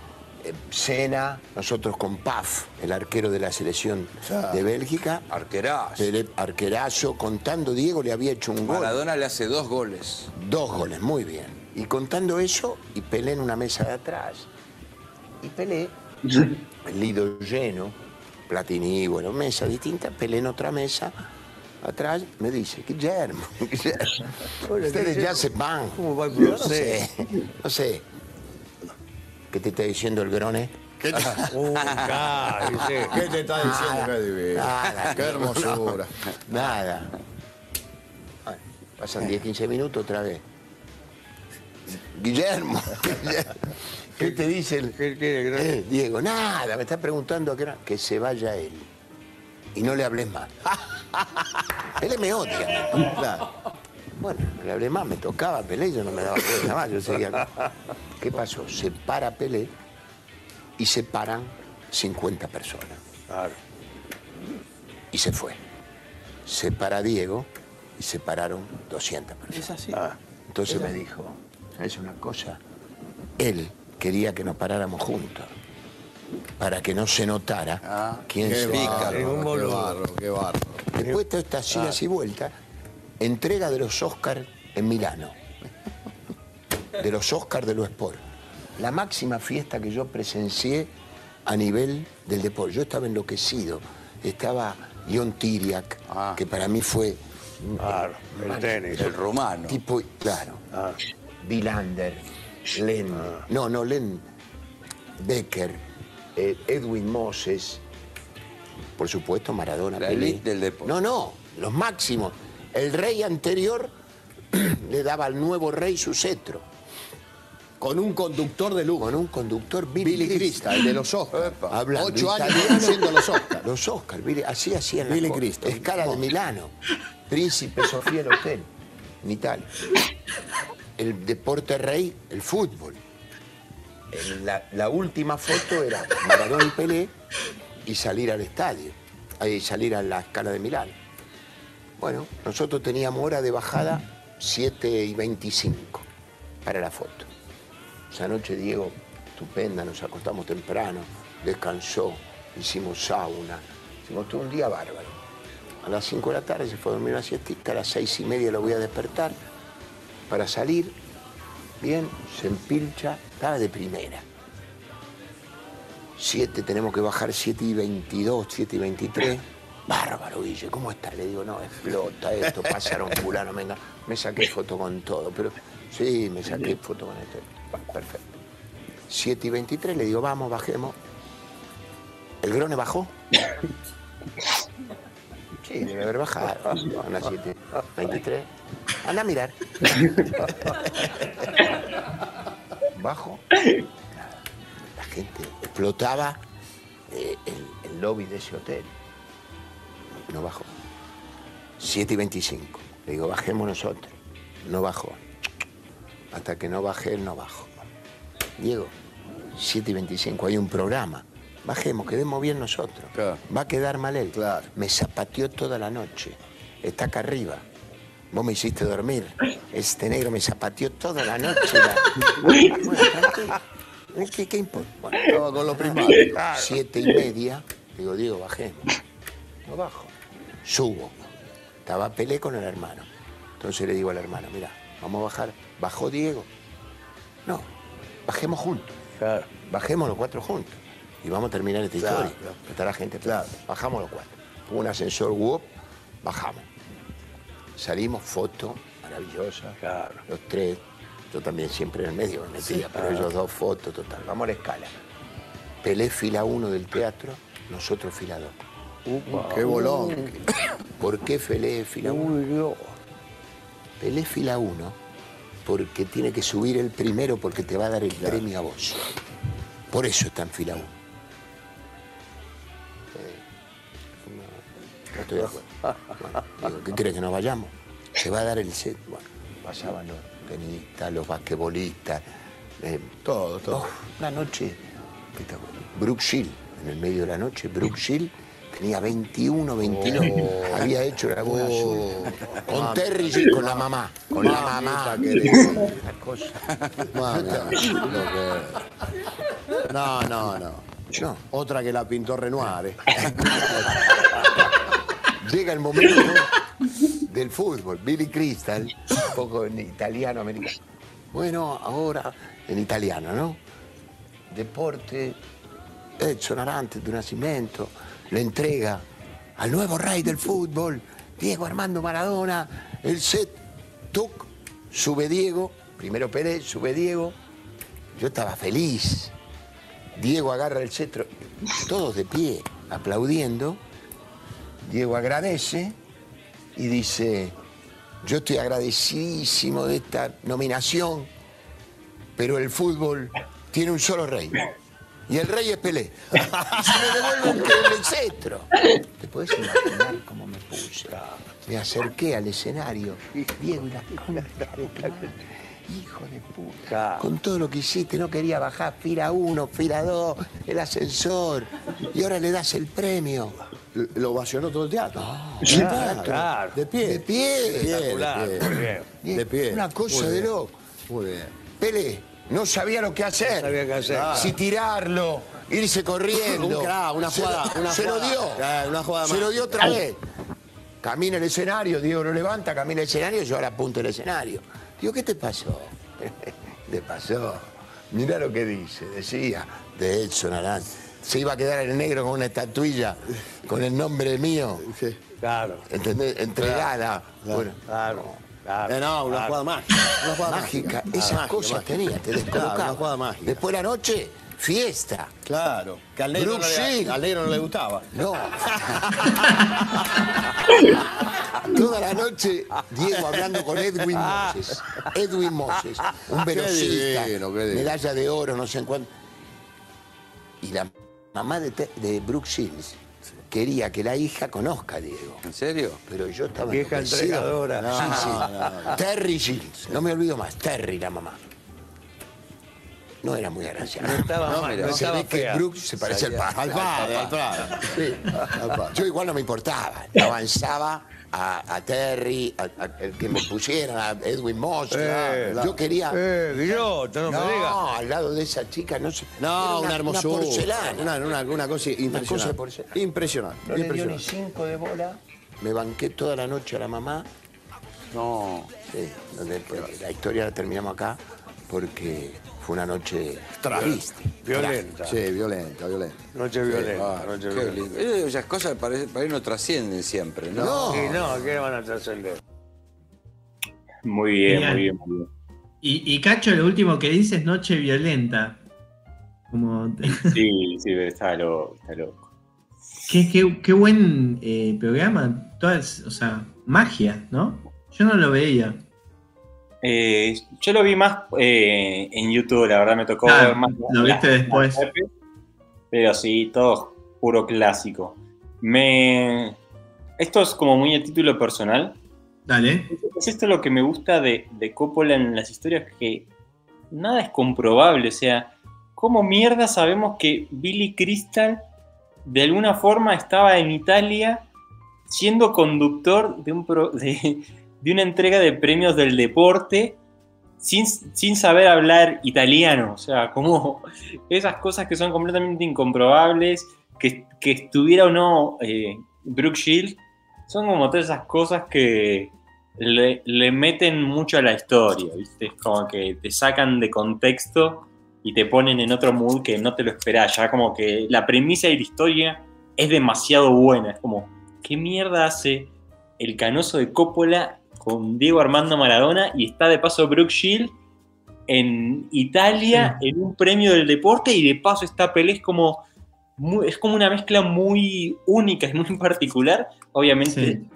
Sena, nosotros con Paf, el arquero de la selección de Bélgica. Arquerazo. arquerazo, contando Diego le había hecho un gol. Maradona le hace dos goles. Dos goles, muy bien. Y contando eso, y Pelé en una mesa de atrás. Y Pelé, el lido lleno, Platini, bueno, mesa distinta, Pelé en otra mesa atrás me dice, Guillermo, Guillermo ustedes ya se van. ¿Cómo va no sé, no sé. ¿Qué te está diciendo el grone? ¿Qué te, uh, ¿Qué te está diciendo? Qué Nada, Qué hermosura. Nada. pasan 10, 15 minutos otra vez. Guillermo. ¿Qué te dice el ¿Qué, eh, Diego? Nada, me está preguntando que, que se vaya él. Y no le hables más. él me odia. Claro. Bueno, no le hablé más, me tocaba Pelé, yo no me daba cuenta más, yo seguía. ¿Qué pasó? Se para Pelé y se paran 50 personas. Claro. Y se fue. Se para Diego y se pararon 200 personas. Es así. Ah, entonces me dijo, ¿sabes una cosa? Él quería que nos paráramos juntos para que no se notara ah, quién se pica. Qué barro, qué barro. Después de estas idas y vueltas, entrega de los Oscars en Milano, de los Oscars de los Sport. La máxima fiesta que yo presencié a nivel del deporte. Yo estaba enloquecido. Estaba Ion Tiriak, ah. que para mí fue... Claro, el tenis, el romano. Tipo, claro. Ah. Vilander, Len... Ah. No, no, Len... Becker, eh, Edwin Moses, por supuesto Maradona. La del deporte. No, no, los máximos. El rey anterior le daba al nuevo rey su cetro. Con un conductor de lujo. Con un conductor Billy, Billy Crystal, el de los Oscars. Hablando Ocho años haciendo los Oscars. Los Oscars, así hacían Billy Crystal. Escala de Milano. Príncipe Sofía el Hotel, en Italia. El deporte rey, el fútbol. La, la, última foto era Maradona y Pelé y salir al estadio, y salir a la escala de Milano. Bueno, nosotros teníamos hora de bajada 7 y 25 para la foto. Esa noche Diego, estupenda, nos acostamos temprano, descansó, hicimos sauna, hicimos todo un día bárbaro. A las 5 de la tarde se fue a dormir una siestita, a las 6 y media lo voy a despertar para salir. Bien, se empilcha, estaba de primera. 7, tenemos que bajar 7 y 22, 7 y 23. Bárbaro, Guille, ¿cómo está? Le digo, no, explota esto, pasaron fulano, venga. Me saqué foto con todo, pero sí, me saqué foto con este. Perfecto. 7 y 23, le digo, vamos, bajemos. ¿El grone bajó? Sí, debe haber bajado. A las 7, 23. Anda a mirar. Bajo. La gente explotaba eh, el lobby de ese hotel no bajó. 7 y 25. Le digo, bajemos nosotros. No bajó. Hasta que no bajé, no bajó. Diego, 7 y 25, hay un programa. Bajemos, quedemos bien nosotros. Va a quedar mal él. Claro. Me zapateó toda la noche. Está acá arriba. Vos me hiciste dormir. Este negro me zapateó toda la noche. ¿Qué, qué importa? Bueno, Estaba con los primarios. siete y media, digo, Diego, bajemos. No bajo. Subo. Estaba Pelé con el hermano. Entonces le digo al hermano, mira, vamos a bajar. ¿Bajó Diego? No, bajemos juntos. Claro. Bajemos los cuatro juntos. Y vamos a terminar esta Claro, historia. claro. Está la gente. Claro. Bajamos los cuatro. Un ascensor, whoop, bajamos. Salimos, foto, maravillosa. Claro. Los tres. Yo también siempre en el medio me metía, pero ellos dos fotos, total. Vamos a la escala. Pelé fila uno del teatro, nosotros fila dos. Qué bolón. ¿Por qué Pelé fila uno? Pelé fila uno porque tiene que subir el primero porque te va a dar el premio a vos. Por eso está en fila uno. Eh, no, no estoy de acuerdo. Bueno, digo, ¿Qué crees que nos vayamos? Se va a dar el set. Bueno, pasaban los tenistas, los basquetbolistas. eh, Todo, todo. Oh, una noche espectacular. Brooke Shield, en el medio de la noche, Brooke Shield tenía 21, 22. Había hecho la boda azul. Con Terry Shield, con la mamá. Con la mamá. No, no, no. No. Otra que la pintó Renoir. eh. Llega el momento del fútbol. Billy Crystal, un poco en italiano, americano. Bueno, ahora en italiano, ¿no? Deporte, Edson Arantes de le entrega al nuevo rey del fútbol, Diego Armando Maradona, el set, tuc, sube Diego, primero Pérez, sube Diego. Yo estaba feliz. Diego agarra el cetro, todos de pie, aplaudiendo. Diego agradece y dice, yo estoy agradecidísimo de esta nominación, pero el fútbol tiene un solo rey. Y el rey es Pelé. Y se me devuelve el, el cetro. ¿Te puedes imaginar cómo me puse? Me acerqué al escenario. Diego y la Hijo de puta. Con todo lo que hiciste, no quería bajar fila 1, fila 2, el ascensor. Y ahora le das el premio. Lo ovacionó todo el teatro. Claro, claro. De pie. De pie. De pie. De pie. Una cosa Muy de bien. loco. Muy bien. Pelé no sabía lo que hacer. sabía qué hacer. Si tirarlo, irse corriendo. Un crack, una Se jugada, lo- una se lo dio. Claro, una jugada se lo dio otra vez. Camina el escenario, Diego lo levanta, camina el escenario, yo ahora apunto el escenario. Digo, ¿qué te pasó? Le pasó. Mirá lo que dice, decía, de Edson Arán. Se iba a quedar el negro con una estatuilla con el nombre mío. Sí. Claro, ¿Entendés? Entregada. Bueno, claro, claro. Eh, no, una jugada mágica. Una jugada mágica. mágica. Esas Mágica, cosas mágica. tenía, te descolocaba. Claro, una jugada mágica. Después la noche, fiesta. Claro. Que al negro, no le, Shield. al negro no le gustaba. No. Toda la noche, Diego hablando con Edwin Moses. Edwin Moses, un velocista, medalla de oro, no sé en cuánto. Y la mamá de, de Brooke Shields quería que la hija conozca a Diego. ¿En serio? Pero yo estaba Vieja enloquecido. entregadora. Sí, sí. Terry Shields, no me olvido más, Terry la mamá. No era muy agraciada. No estaba No, mal, no Se estaba ve que fea. Brooks se parece al padre. Al padre, al padre. Sí. Yo igual no me importaba. Avanzaba a, a Terry, a, a- el que me pusieran, a Edwin Moss. Eh, Yo quería. Eh, Guillote, no, no, me digas. al lado de esa chica, no sé. No, era una, hermosura. Una porcelana. Una, una- una cosa impresionante. cosa de porcelana. Impresionante. no le dio ni cinco de bola. Me banqué toda la noche a la mamá. No. Sí, donde- porque la historia la terminamos acá porque fue una noche triste. Violenta. Sí, violenta, violenta. Noche violenta. Ah, noche qué violenta. lindo. Esas cosas para, para ahí no trascienden siempre, ¿no? Y no, ¿qué van a trascender? Muy bien, muy bien, muy bien. Y, y Cacho, lo último que dice es noche violenta. Como, Sí, sí, está loco, está loco. qué, qué- qué buen eh, programa. Todas, o sea, magia, ¿no? Yo no lo veía. Eh, yo lo vi más eh, en YouTube, la verdad me tocó Ah, ver más. lo viste después. Pero sí, todo puro clásico. Me. Esto es como muy a título personal. Dale. Es esto lo que me gusta de, de Coppola en las historias, que nada es comprobable. O sea, ¿cómo mierda sabemos que Billy Crystal de alguna forma estaba en Italia siendo conductor de, un pro- de, de una entrega de premios del deporte sin, sin saber hablar italiano. O sea, como esas cosas que son completamente incomprobables, que, que estuviera o no eh, Brooke Shield, son como todas esas cosas que le, le meten mucho a la historia, ¿viste? Es como que te sacan de contexto y te ponen en otro mood que no te lo esperás. Ya como que la premisa de la historia es demasiado buena. Es como, ¿qué mierda hace el canoso de Coppola con Diego Armando Maradona y está de paso Brooke Shield en Italia en un premio del deporte y de paso está Pelé es como muy- es como una mezcla muy única y muy particular, obviamente Sí.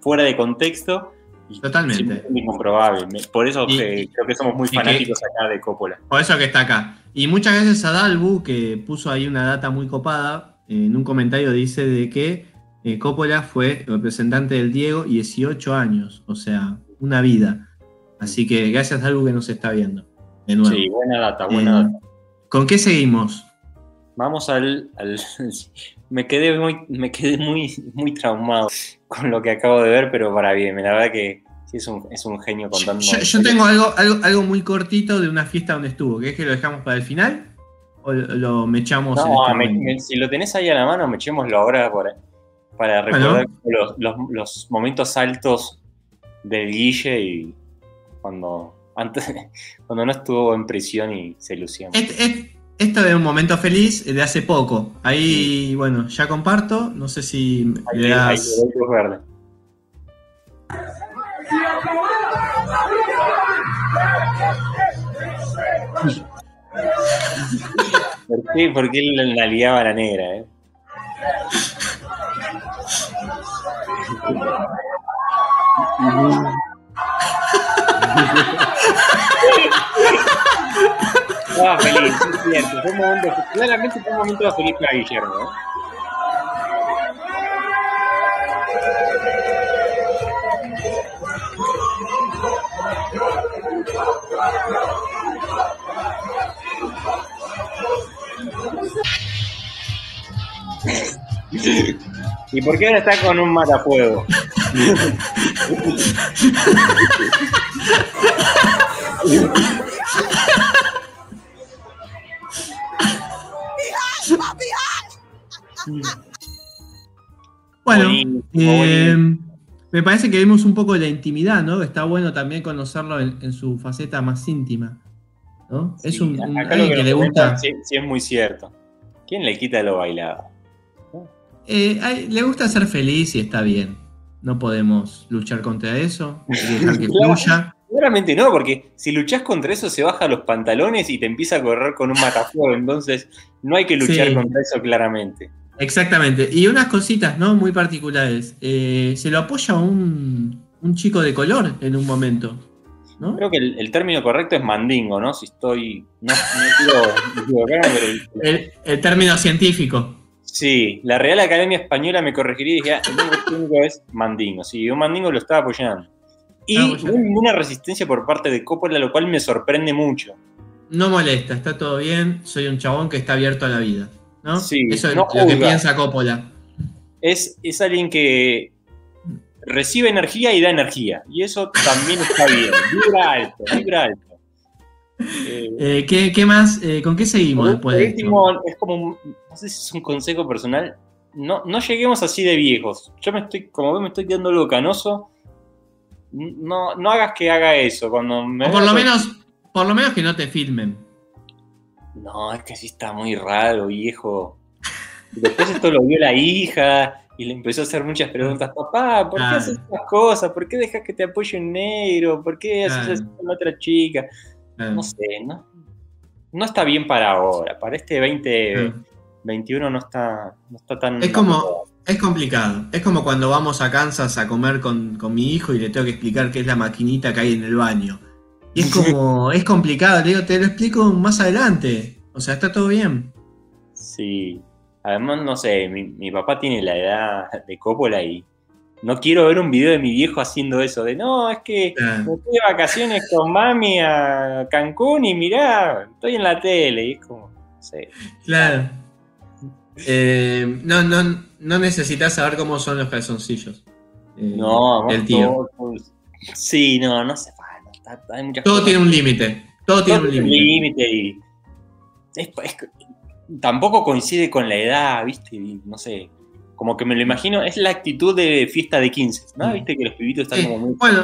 fuera de contexto Totalmente. incomprobable. Por eso Y- que creo que somos muy que- fanáticos acá de Coppola. Por eso que está acá. Y muchas veces a Dalbu, que puso ahí una data muy copada, en un comentario dice de que eh, Coppola fue representante del Diego 18 años, o sea, una vida. Así que gracias a Dalbu que nos está viendo. De nuevo. Sí, buena data, buena Eh, data. ¿Con qué seguimos? Vamos al, al- me quedé muy, me quedé muy, muy traumado con lo que acabo de ver, pero para bien. La verdad que sí es un, es un genio contando. Yo, yo tengo algo, algo, algo muy cortito de una fiesta donde estuvo. ¿Querés que lo dejamos para el final? ¿O lo, lo mechamos en este me- me- si lo tenés ahí a la mano, me echémoslo ahora para, para recordar los, los- los momentos altos del Guille y cuando, antes, cuando no estuvo en prisión y se lucía. Este- este- esto es un momento feliz de hace poco. Ahí, bueno, ya comparto. No sé si Ahí, le ahí das. luz verde. ¿Por qué? Porque él la liaba a la negra, ¿eh? Estaba feliz, es cierto. Fue un momento, claramente fue un momento feliz para Guillermo, ¿eh? ¿Y por qué ahora está con un matafuego? Bueno, eh, me parece que vimos un poco de la intimidad, ¿no? Está bueno también conocerlo en, en su faceta más íntima. ¿no? es un, un- Acá lo alguien que nos le gusta. Sí, sí es muy cierto. ¿Quién le quita lo bailado? Eh, le gusta ser feliz y está bien. No podemos luchar contra eso. Dejar que fluya. Seguramente no, porque si luchás contra eso se baja los pantalones y te empieza a correr con un matafuego, entonces no hay que luchar Sí. contra eso claramente. Exactamente. Y unas cositas, ¿no? Muy particulares. Eh, se lo apoya un, un chico de color en un momento. ¿no? Creo que el, el término correcto es mandingo, ¿no? Si estoy. No, no quiero El, el término científico. Sí, la Real Academia Española me corregiría y decía: el nombre técnico es mandingo. Sí, un mandingo lo estaba apoyando. Y no apoyando. ninguna resistencia por parte de Coppola, lo cual me sorprende mucho. No molesta, está todo bien. Soy un chabón que está abierto a la vida. ¿no? Sí, Eso es no lo que piensa Coppola. Es, es alguien que recibe energía y da energía. Y eso también está bien. Vibra alto, vibra alto. Eh, Eh, ¿qué, qué más? Eh, ¿Con qué seguimos después de esto? último, es como un, no sé si es un consejo personal. No, no lleguemos así de viejos. Yo me estoy, como ves, me estoy quedando algo canoso. No, no hagas que haga eso. Cuando me O por lo menos, por lo menos que no te filmen. No, es que sí está muy raro, viejo. Después esto lo vio la hija y le empezó a hacer muchas preguntas. Papá, ¿por qué Claro. haces estas cosas? ¿Por qué dejas que te apoye un negro? ¿Por qué haces Claro. eso con otra chica? Eh, No sé, no, no está bien para ahora. Para este 2021 eh. no está, no está tan... Es como, es complicado. Es como cuando vamos a Kansas a comer con, con mi hijo y le tengo que explicar qué es la maquinita que hay en el baño. Y es como, es complicado. Le digo, te lo explico más adelante. O sea, está todo bien. Sí. Además, no sé, mi, mi papá tiene la edad de Coppola y no quiero ver un video de mi viejo haciendo eso. De no, es que me fui de vacaciones con mami a Cancún y mirá, estoy en la tele. Y es como, no sé. claro. Eh, no, no, no necesitas saber cómo son los calzoncillos. Eh, No, vamos tío. Sí, no, no hace falta. Todo tiene un límite. Todo, tiene un límite. y. tampoco coincide con la edad, ¿viste? No sé. Como que me lo imagino, es la actitud de fiesta de 15, ¿no? Viste que los pibitos están como muy. Bueno,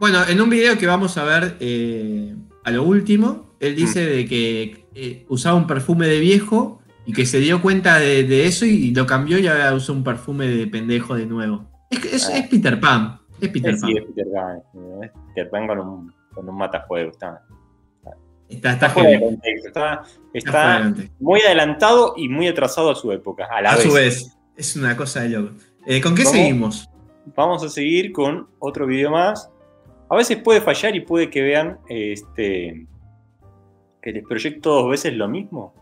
bueno, en un video que vamos a ver eh, a lo último, él dice mm. de que eh, usaba un perfume de viejo y que se dio cuenta de, eso y, lo cambió y ahora usa un perfume de pendejo de nuevo. Es, es, Peter Pan. Es Peter Pan. Sí, es Peter Pan. Es Peter Pan con un, con un matafuego. Está, está, está, fuera de contexto. Está, está, muy adelantado y muy atrasado a su época. A, la a su vez. Es una cosa de loco. Eh, ¿Con qué seguimos? Vamos a seguir con otro video más. A veces puede fallar y puede que vean este, que les proyecto dos veces lo mismo.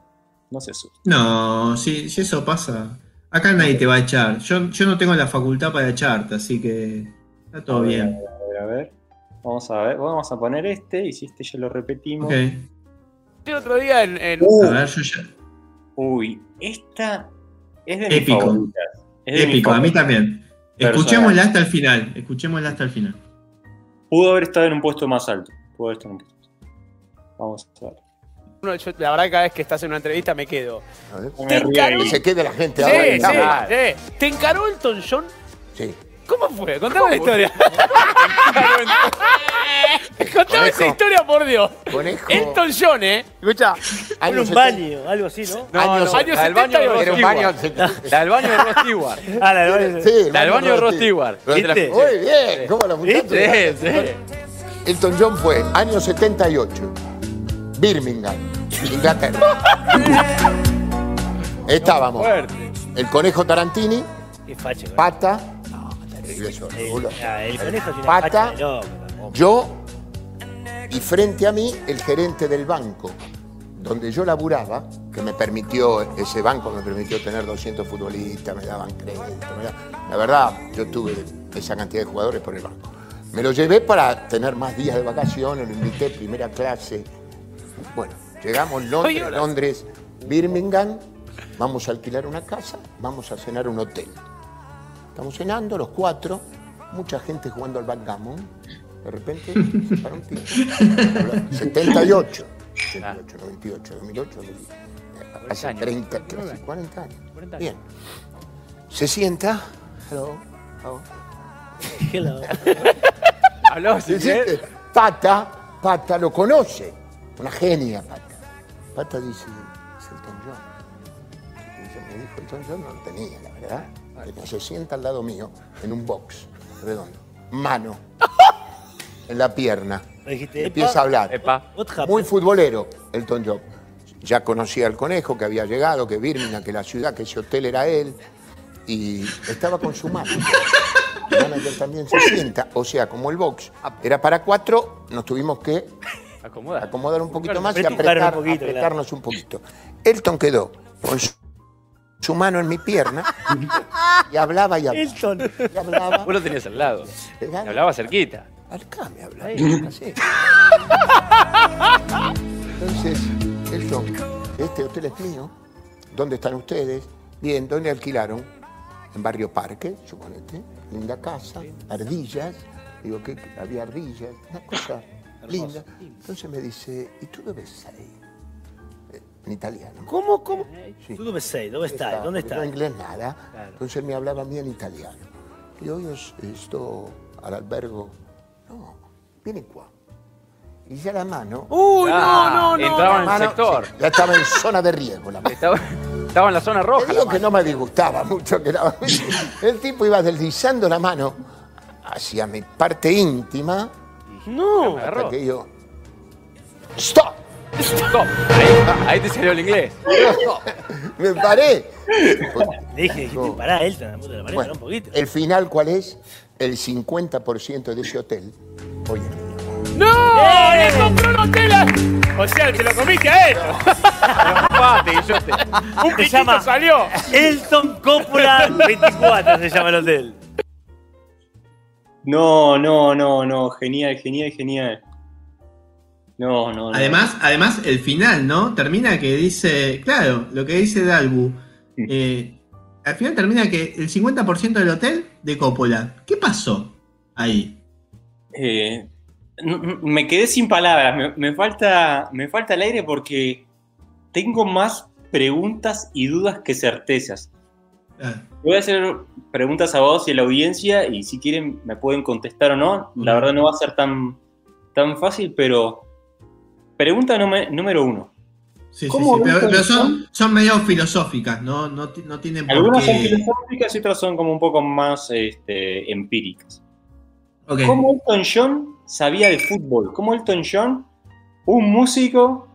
No sé eso. No, si, si eso pasa. Acá nadie te va a echar. Yo, yo no tengo la facultad para echarte, así que está todo bien. A ver, a ver. Vamos a ver. Vamos a poner este y si este ya lo repetimos. El otro día en. en... a ver, yo ya. Uy, esta es de Épico. mis Épico, a mí también. Escuchémosla hasta el final. Escuchémosla hasta el final. Pudo haber estado en un puesto más alto. Pudo haber estado en un puesto. Vamos a ver la verdad, cada vez que estás en una entrevista me quedo. ¿Te encaró? Se quede la gente sí, ahora. Sí, sí. ¿Te encaró Elton John? Sí. ¿Cómo fue? Contame la historia. Contame esa historia, por Dios. Conejo. Elton John, ¿eh? Escucha. Era un baño, algo así, ¿no? No, años, no, años baño era un baño. La del baño de Ross Stewart. Ah, la del baño. Sí, la del baño de Ross Stewart. Muy bien. ¿Cómo la Sí, sí. Elton John fue año 78. Birmingham, Inglaterra. Estábamos. El conejo Tarantini, Pata, Pata, yo y frente a mí el gerente del banco donde yo laburaba, que me permitió, ese banco me permitió tener 200 futbolistas, me daban crédito. la verdad, yo tuve esa cantidad de jugadores por el banco. Me lo llevé para tener más días de vacaciones, lo invité primera clase, bueno, llegamos Londres, Londres, Birmingham, vamos a alquilar una casa, vamos a cenar un hotel. Estamos cenando los cuatro, mucha gente jugando al backgammon. De repente, para un tiempo. 78, 78, 98, 2008, 2010. Hace 30, casi 40 años. Bien. Se sienta. Hello. Hello. Hello. Se Pata, Pata lo conoce. Una genia, Pata. Pata dice, es Elton John. me dijo Elton John, no lo tenía, la verdad. Que se sienta al lado mío, en un box redondo. Mano. en la pierna. Empieza a hablar. Muy futbolero, Elton John. Ya conocía al conejo que había llegado, que Birmingham, que la ciudad, que ese hotel era él. Y estaba con su mano. El manager también se sienta. O sea, como el box era para cuatro, nos tuvimos que acomodar, acomodar un poquito más y apretar, un poquito, apretarnos un poquito. Elton quedó con su, mano en mi pierna y hablaba y hablaba. Elton. Y hablaba. Vos lo tenías al lado. Me hablaba cerquita. Acá me hablaba. Entonces, Elton, este hotel es mío. ¿Dónde están ustedes? Bien, ¿dónde alquilaron? En Barrio Parque, suponete. Linda casa, ardillas. Digo, que había ardillas, una cosa linda. Entonces me dice, ¿y tú dónde estás eh, En italiano. ¿Cómo? ¿Cómo? Sí. ¿Tú dónde estás? ¿Dónde estás? ¿Dónde estás? No inglés nada. Entonces él me hablaba a mí en italiano. Y yo estoy al albergo. No, viene qua. Y ya la mano. ¡Uy, no, no, no! Entraba en el sector. ya estaba en zona de riesgo la mano. Estaba, estaba en la zona roja. Te digo que no me disgustaba mucho. Que era... El tipo iba deslizando la mano hacia mi parte íntima no. Hasta que yo. ¡Stop! ¡Stop! Ahí, te salió el inglés. Me paré. dije, dijiste, pará, él la puta la pared, bueno, un poquito. ¿El final cuál es? El 50% de ese hotel hoy en día. ¡No! ¡Le compró un hotel! O sea, te lo comiste a él. Un se llama salió. Elton Coppola 24 se llama el hotel. No, no, no, no, genial, genial, genial. No, no, no. Además, además, el final, ¿no? Termina que dice, claro, lo que dice Dalbu. Eh, al final termina que el 50% del hotel de Coppola. ¿Qué pasó ahí? Eh, me quedé sin palabras, me, falta, me falta el aire porque tengo más preguntas y dudas que certezas. Ah. Voy a hacer preguntas a vos y a la audiencia y si quieren me pueden contestar o no. La verdad no va a ser tan, tan fácil, pero pregunta número uno. Sí, sí, sí. Pero, son, son, medio filosóficas, ¿no? No, no tienen por Algunas son filosóficas y otras son como un poco más este, empíricas. ¿Cómo Elton John sabía de fútbol? ¿Cómo Elton John, un músico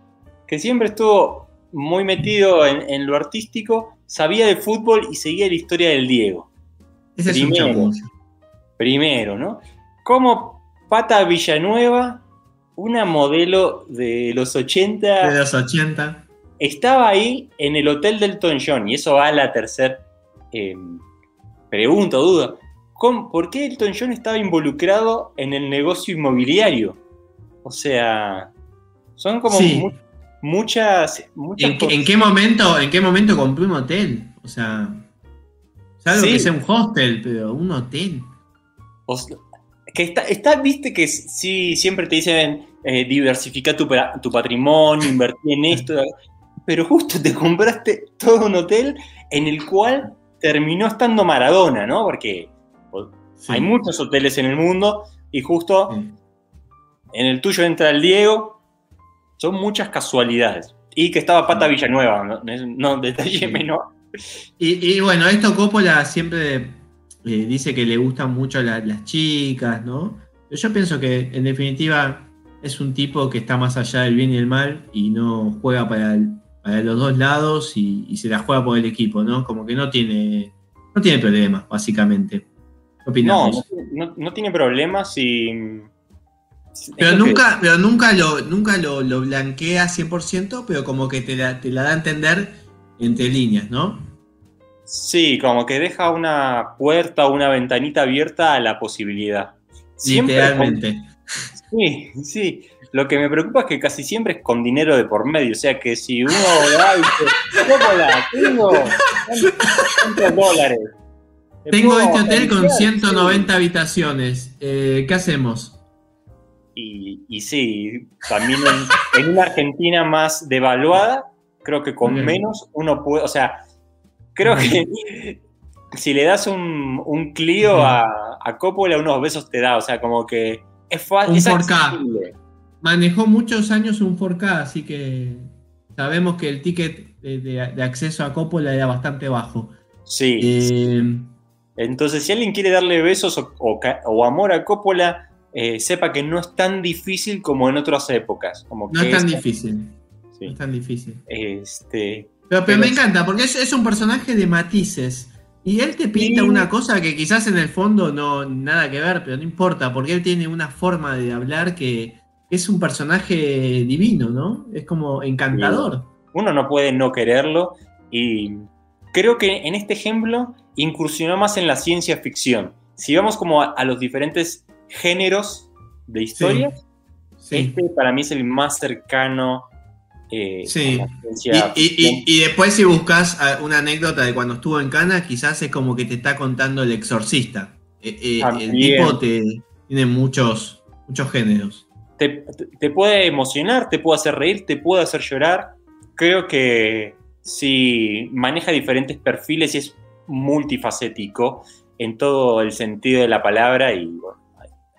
que siempre estuvo muy metido en, lo artístico, sabía de fútbol y seguía la historia del Diego? Ese primero, es un primero, ¿no? ¿Cómo Pata Villanueva, una modelo de los 80... De los 80. Estaba ahí en el hotel del John, y eso va a la tercera eh, pregunta o duda. ¿por qué Elton John estaba involucrado en el negocio inmobiliario? O sea, son como muchas... ¿En, qué momento, ¿En qué momento compré un hotel? O sea, salvo que sea un hostel, pero un hotel. Que está, viste que sí, siempre te dicen eh, diversificar tu, tu patrimonio, invertir en esto, pero justo te compraste todo un hotel en el cual terminó estando Maradona, ¿no? Porque hay muchos hoteles en el mundo y justo en el tuyo entra el Diego. Son muchas casualidades. Y que estaba Pata Villanueva, no, no detalle menor. Y, bueno, esto Coppola siempre eh, dice que le gustan mucho las chicas, ¿no? Pero yo pienso que en definitiva es un tipo que está más allá del bien y el mal y no juega para, los dos lados y, y, se la juega por el equipo, ¿no? Como que no tiene, no tiene problemas, básicamente. No, no, tiene problemas y. Pero nunca, pero nunca lo, nunca lo, lo blanquea 100%, pero como que te la, da a entender entre líneas, ¿no? Sí, como que deja una puerta o una ventanita abierta a la posibilidad. Literalmente. Sí, sí. Lo que me preocupa es que casi siempre es con dinero de por medio. O sea que si uno va y dice, ¿cómo la tengo? ¿Cuántos dólares? Tengo este hotel con 190 habitaciones. Eh, ¿Qué hacemos? Y, sí, también en, una Argentina más devaluada, creo que con menos uno puede, o sea, creo que si le das un, un Clio a, a, Coppola, unos besos te da, o sea, como que es fácil. Un 4K. Manejó muchos años un 4K, así que sabemos que el ticket de, acceso a Coppola era bastante bajo. Sí. Eh, entonces, si alguien quiere darle besos o, amor a Coppola, eh, sepa que no es tan difícil como en otras épocas. Como no es tan difícil. No es tan difícil. Este, pero, me encanta, porque es, un personaje de matices. Y él te pinta una cosa que quizás en el fondo no nada que ver, pero no importa, porque él tiene una forma de hablar que es un personaje divino, ¿no? Es como encantador. Uno no puede no quererlo y creo que en este ejemplo incursionó más en la ciencia ficción. Si vamos como a, los diferentes géneros de historia, este para mí es el más cercano. Eh, sí. Ciencia y, y, después si buscas una anécdota de cuando estuvo en Cana, quizás es como que te está contando el exorcista. Eh, eh, el tipo tiene muchos, muchos géneros. Te, te, puede emocionar, te puede hacer reír, te puede hacer llorar. Creo que si maneja diferentes perfiles y es multifacético en todo el sentido de la palabra y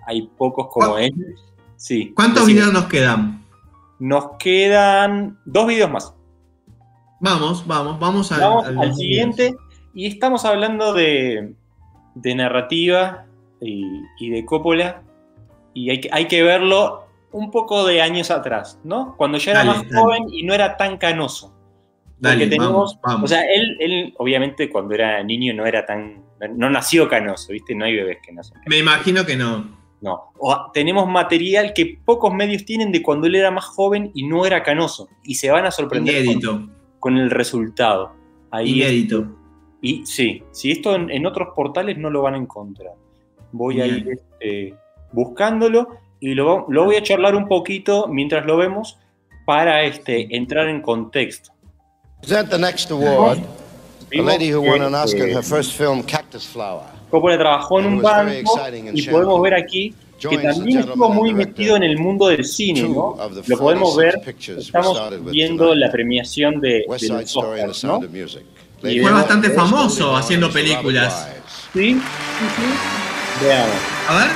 hay pocos como él. Sí, ¿Cuántos videos nos quedan? Nos quedan dos videos más. Vamos, vamos, vamos, al, siguiente. Y estamos hablando de, narrativa y, de Coppola. Y hay que, hay que verlo un poco de años atrás, ¿no? Cuando ya era más joven y no era tan canoso. Dale, tenemos, o sea, él, él obviamente cuando era niño no era tan, no nació canoso, ¿viste? No hay bebés que nacen Me imagino que no. No, tenemos material que pocos medios tienen de cuando él era más joven y no era canoso. Y se van a sorprender con, el resultado. Ahí Inédito. y sí, si esto en, otros portales no lo van a encontrar. Voy a ir este, buscándolo y lo, lo, voy a charlar un poquito mientras lo vemos para este, entrar en contexto. Present the next award. A lady who won an Oscar her first film, Cactus Flower. Coppola trabajó en un banco y podemos ver aquí que también estuvo muy metido en el mundo del cine, ¿no? Lo podemos ver, estamos viendo la premiación de, de los Oscars, ¿no? Y Fue bastante famoso haciendo películas. Sí, sí, sí. Veamos. A ver.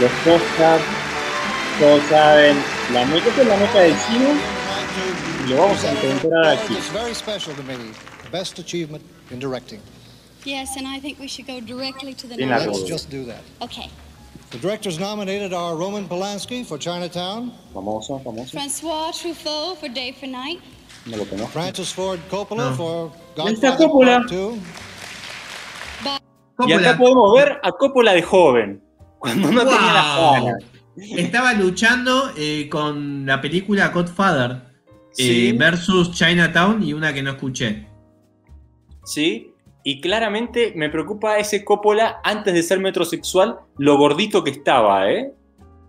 Los Oscars, todos saben, la meta es la meta del cine y lo vamos a encontrar aquí. Best achievement in directing. Yes, and I think we should go directly to the Bien la Let's just do that. Okay. The directors nominated are Roman Polanski for Chinatown, Famoso, famoso. Francois Truffaut for Day for Night. No lo conozco. Francis Ford Coppola No. for Godfather Coppola. Part Two, Y acá Coppola. podemos ver a Coppola de joven, cuando no tenía las Wow. ganas. Estaba luchando eh, con la película Godfather eh, versus Chinatown y una que no escuché. ¿Sí? Y claramente me preocupa ese Coppola antes de ser metrosexual, lo gordito que estaba, ¿eh?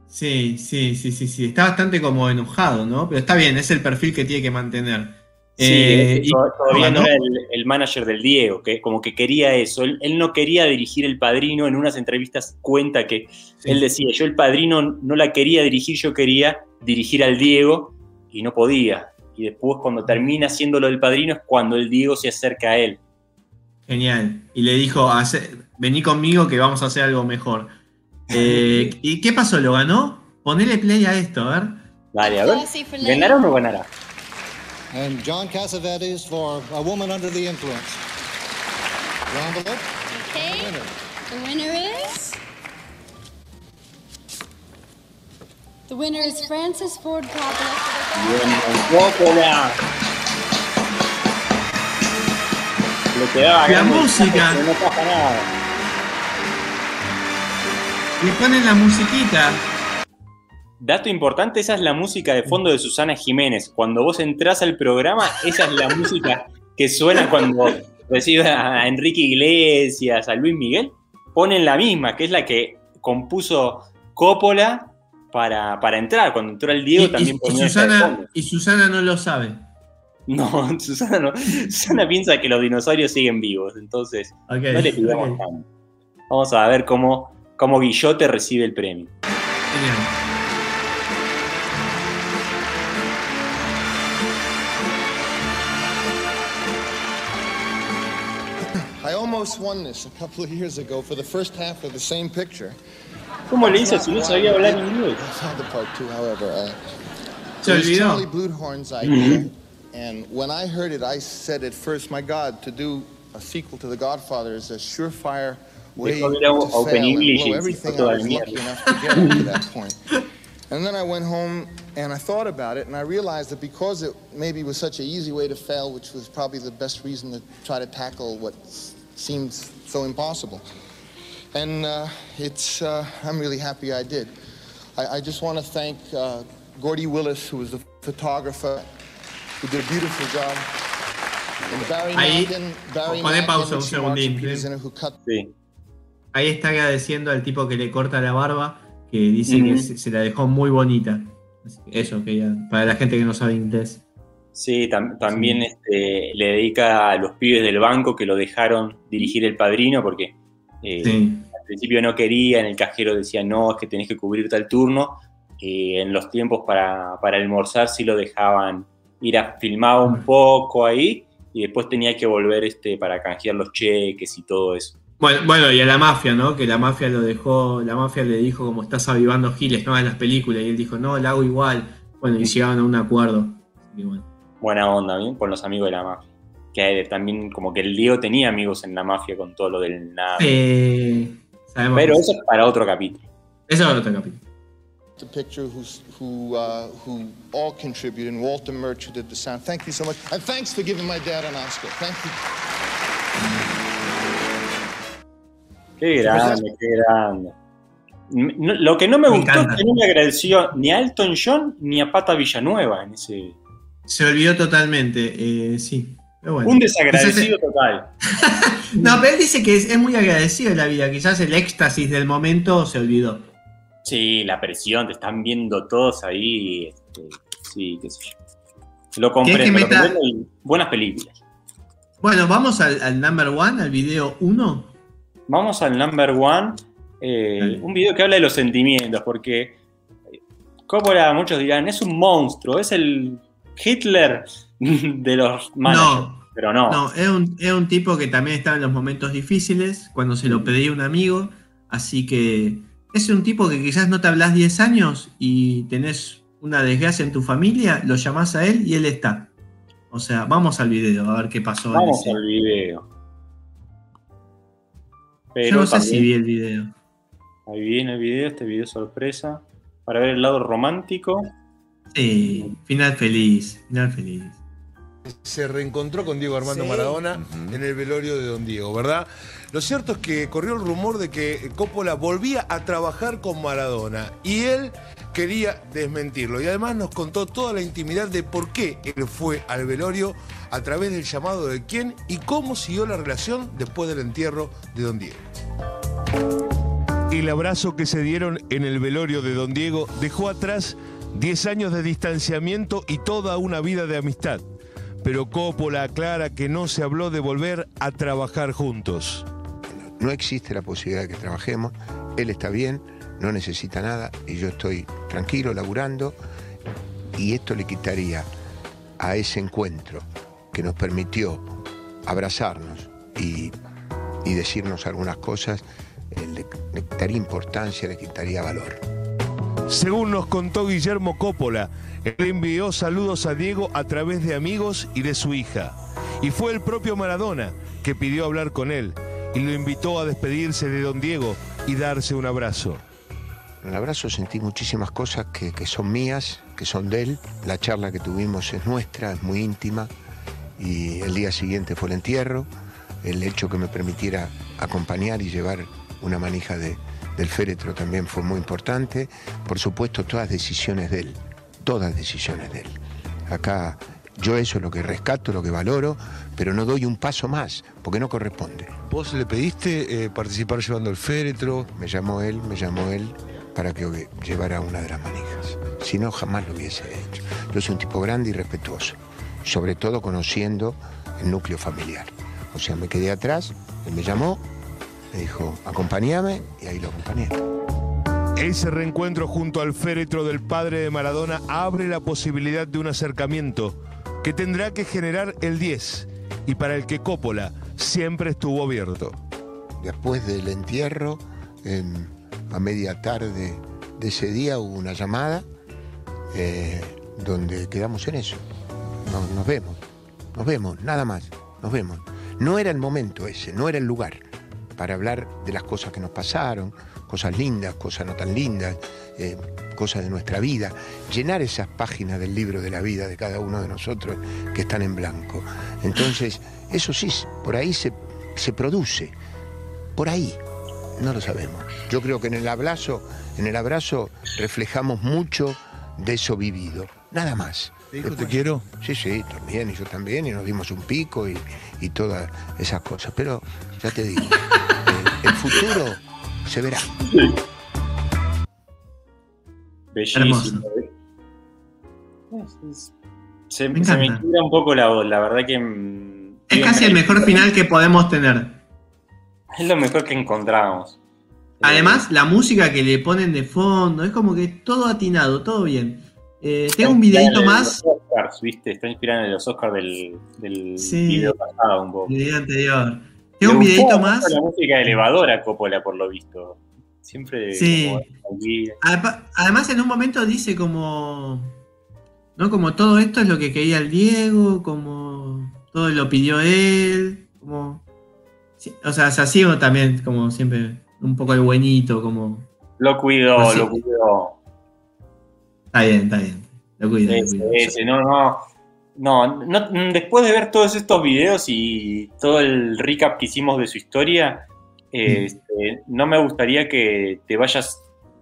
Sí, sí, sí, sí, sí. Está bastante como enojado, ¿no? Pero está bien, es el perfil que tiene que mantener. Sí, Eh, y- todavía no ¿no? era el, el manager del Diego, que como que quería eso. Él, él no quería dirigir El Padrino. En unas entrevistas cuenta que Sí. él decía, yo El Padrino no la quería dirigir, yo quería dirigir al Diego y no podía. Y después cuando termina haciendo lo del Padrino es cuando el Diego se acerca a él. Genial. Y le dijo, "Hace- vení conmigo que vamos a hacer algo mejor. Eh, ¿Y qué pasó? ¿Lo ganó? Ponele play a esto, a ver. Dale, a ver. ¿Ganará o no ganará? and John Cassavetes for A Woman Under the Influence. The envelope, Okay. winner. The winner is. The winner is Francis Ford Coppola La música. No pasa nada. Le ponen la musiquita. Dato importante, esa es la música de fondo de Susana Jiménez. Cuando vos entrás al programa, esa es la música que suena cuando recibe a Enrique Iglesias, a Luis Miguel. Ponen la misma, que es la que compuso Coppola para, para entrar. Cuando entró el Diego Y, y- también y de Susana, y Susana no lo sabe. No, Susana no. Susana piensa que los dinosaurios siguen vivos, entonces Ok, no le pidamos ok. tanto. Vamos a ver cómo, cómo Guillote recibe el premio. Genial. I almost won this a couple of years ago for the first half of the same picture. ¿Cómo le hizo si no sabía hablar inglés? I saw the part two, however. Se it was olvidó. Charlie Bluthorn's mm-hmm. idea, and when I heard it, I said at first, "My God, to do a sequel to The Godfather is a surefire way Dejó de ir a to Open fail and English blow everything I was lucky enough to get up to that point." And then I went home and I thought about it, and I realized that because it maybe was such an easy way to fail, which was probably the best reason to try to tackle what s- seems so impossible. And uh, it's, uh, I'm really happy I did. I, I just want to thank uh, Gordy Willis, who was the photographer, who did a beautiful job. And Barry Ahí, Mankin, Barry poné pausa un segundín, ¿sí? Sí. Ahí está agradeciendo al tipo que le corta la barba, que dice que Ujú. se, se la dejó muy bonita. Que Eso, que ya, para la gente que no sabe inglés. Sí, tam- también este, le dedica a los pibes del banco que lo dejaron dirigir el padrino porque eh, Sí. Principio no quería, en el cajero decía no, es que tenés que cubrir tal turno. Eh, en los tiempos para, para almorzar sí lo dejaban ir a filmar un poco ahí y después tenía que volver este, para canjear los cheques y todo eso. Bueno, bueno, y a la mafia, ¿no? Que la mafia lo dejó, la mafia le dijo como estás avivando giles, no en las películas, y él dijo, no, la hago igual. Bueno, y llegaron a un acuerdo. Bueno. Buena onda, ¿bien? Con los amigos de la mafia. Que eh, también como que el Diego tenía amigos en la mafia con todo lo del nada. Eh, sabemos Pero eso es para otro capítulo. eso es otro capítulo. the picture, who's, who, uh, who all contributed, and Walter Murch, who did the sound. Thank you so much. And thanks for giving my dad an Oscar. Thank you. Qué grande, qué grande. No- lo que no me, Me gustó encanta. es que no le agradeció ni a Elton John ni a Pata Villanueva en ese. Se olvidó totalmente, eh, sí. Bueno. Un desagradecido total. no, pero él dice que es, es muy agradecido de la vida. Quizás el éxtasis del momento se olvidó. Sí, la presión, te están viendo todos ahí. este, sí, qué sé yo. Lo compré. que meta- Buenas películas. Bueno, vamos al, al number one, al video 1. Vamos al number one. eh, un video que habla de los sentimientos, porque Coppola, muchos dirán, es un monstruo, es el Hitler de los managers. No. Pero no. No, es un, es un tipo que también estaba en los momentos difíciles, cuando se lo pedía un amigo. Así que es un tipo que quizás no te hablas 10 años y tenés una desgracia en tu familia, lo llamás a él y él está. O sea, vamos al video a ver qué pasó. Vamos al video. Pero Yo no sé también- si vi el video. Ahí viene el video, este video sorpresa. Para ver el lado romántico. Sí, final feliz, final feliz. Se reencontró con Diego Armando Sí. Maradona en el velorio de Don Diego, ¿verdad? Lo cierto es que corrió el rumor de que Coppola volvía a trabajar con Maradona y él quería desmentirlo. Y además nos contó toda la intimidad de por qué él fue al velorio a través del llamado de quién y cómo siguió la relación después del entierro de Don Diego. El abrazo que se dieron en el velorio de Don Diego dejó atrás 10 años de distanciamiento y toda una vida de amistad. Pero Coppola aclara que no se habló de volver a trabajar juntos. No existe la posibilidad de que trabajemos. Él está bien, no necesita nada y yo estoy tranquilo, laburando. Y esto le quitaría a ese encuentro que nos permitió abrazarnos y, y decirnos algunas cosas, eh, le, le quitaría importancia, le quitaría valor. Según nos contó Guillermo Coppola, él envió saludos a Diego a través de amigos y de su hija. Y fue el propio Maradona que pidió hablar con él y lo invitó a despedirse de don Diego y darse un abrazo. En el abrazo sentí muchísimas cosas que, que son mías, que son de él. La charla que tuvimos es nuestra, es muy íntima. Y el día siguiente fue el entierro. El hecho que me permitiera acompañar y llevar una manija de- del féretro también fue muy importante. Por supuesto, todas decisiones de él. Todas decisiones de él. Acá yo eso es lo que rescato, lo que valoro, pero no doy un paso más, porque no corresponde. ¿Vos le pediste eh, participar llevando el féretro? Me llamó él, me llamó él para que llevara una de las manijas. Si no, jamás lo hubiese hecho. Yo soy un tipo grande y respetuoso, sobre todo conociendo el núcleo familiar. O sea, me quedé atrás, él me llamó, me dijo, acompáñame, y ahí lo acompañé. Ese reencuentro junto al féretro del padre de Maradona abre la posibilidad de un acercamiento que tendrá que generar el 10 y para el que Coppola siempre estuvo abierto. Después del entierro, a media tarde de ese día hubo una llamada eh, donde quedamos en eso. Nos, nos vemos, nos vemos, nada más, nos vemos. No era el momento ese, no era el lugar para hablar de las cosas que nos pasaron, cosas lindas, cosas no tan lindas, eh, cosas de nuestra vida, llenar esas páginas del libro de la vida de cada uno de nosotros que están en blanco. Entonces, eso sí, por ahí se, se produce, por ahí, no lo sabemos. Yo creo que en el abrazo, en el abrazo reflejamos mucho de eso vivido, nada más. ¿Te dijo, "Te quiero"? Sí, sí, también, y yo también, y nos dimos un pico y, y todas esas cosas. Pero ya te digo, eh, el futuro se verá. Bellísimo. Se, Me se me quiebra un poco la voz, la verdad que. mm, Es casi el mejor final que podemos tener. Es lo mejor que encontramos. Además, la música que le ponen de fondo, es como que todo atinado, todo bien. Eh, tengo un videito más, Los Oscars, ¿viste? Está inspirado en los Oscars del, del Sí. video pasado un poco. el video anterior. Tengo un videito más. La música de elevador a Coppola, por lo visto. Siempre. Sí. como. Además- en un momento dice como. ¿No? Como todo esto es lo que quería el Diego, como todo lo pidió él, como. o sea, se así también, como siempre, un poco el buenito, como. Lo cuidó, lo cuidó. Está bien, está bien. Lo cuido, lo cuido. ese, no, no. No, no, después de ver todos estos videos y todo el recap que hicimos de su historia, este, no me gustaría que te vayas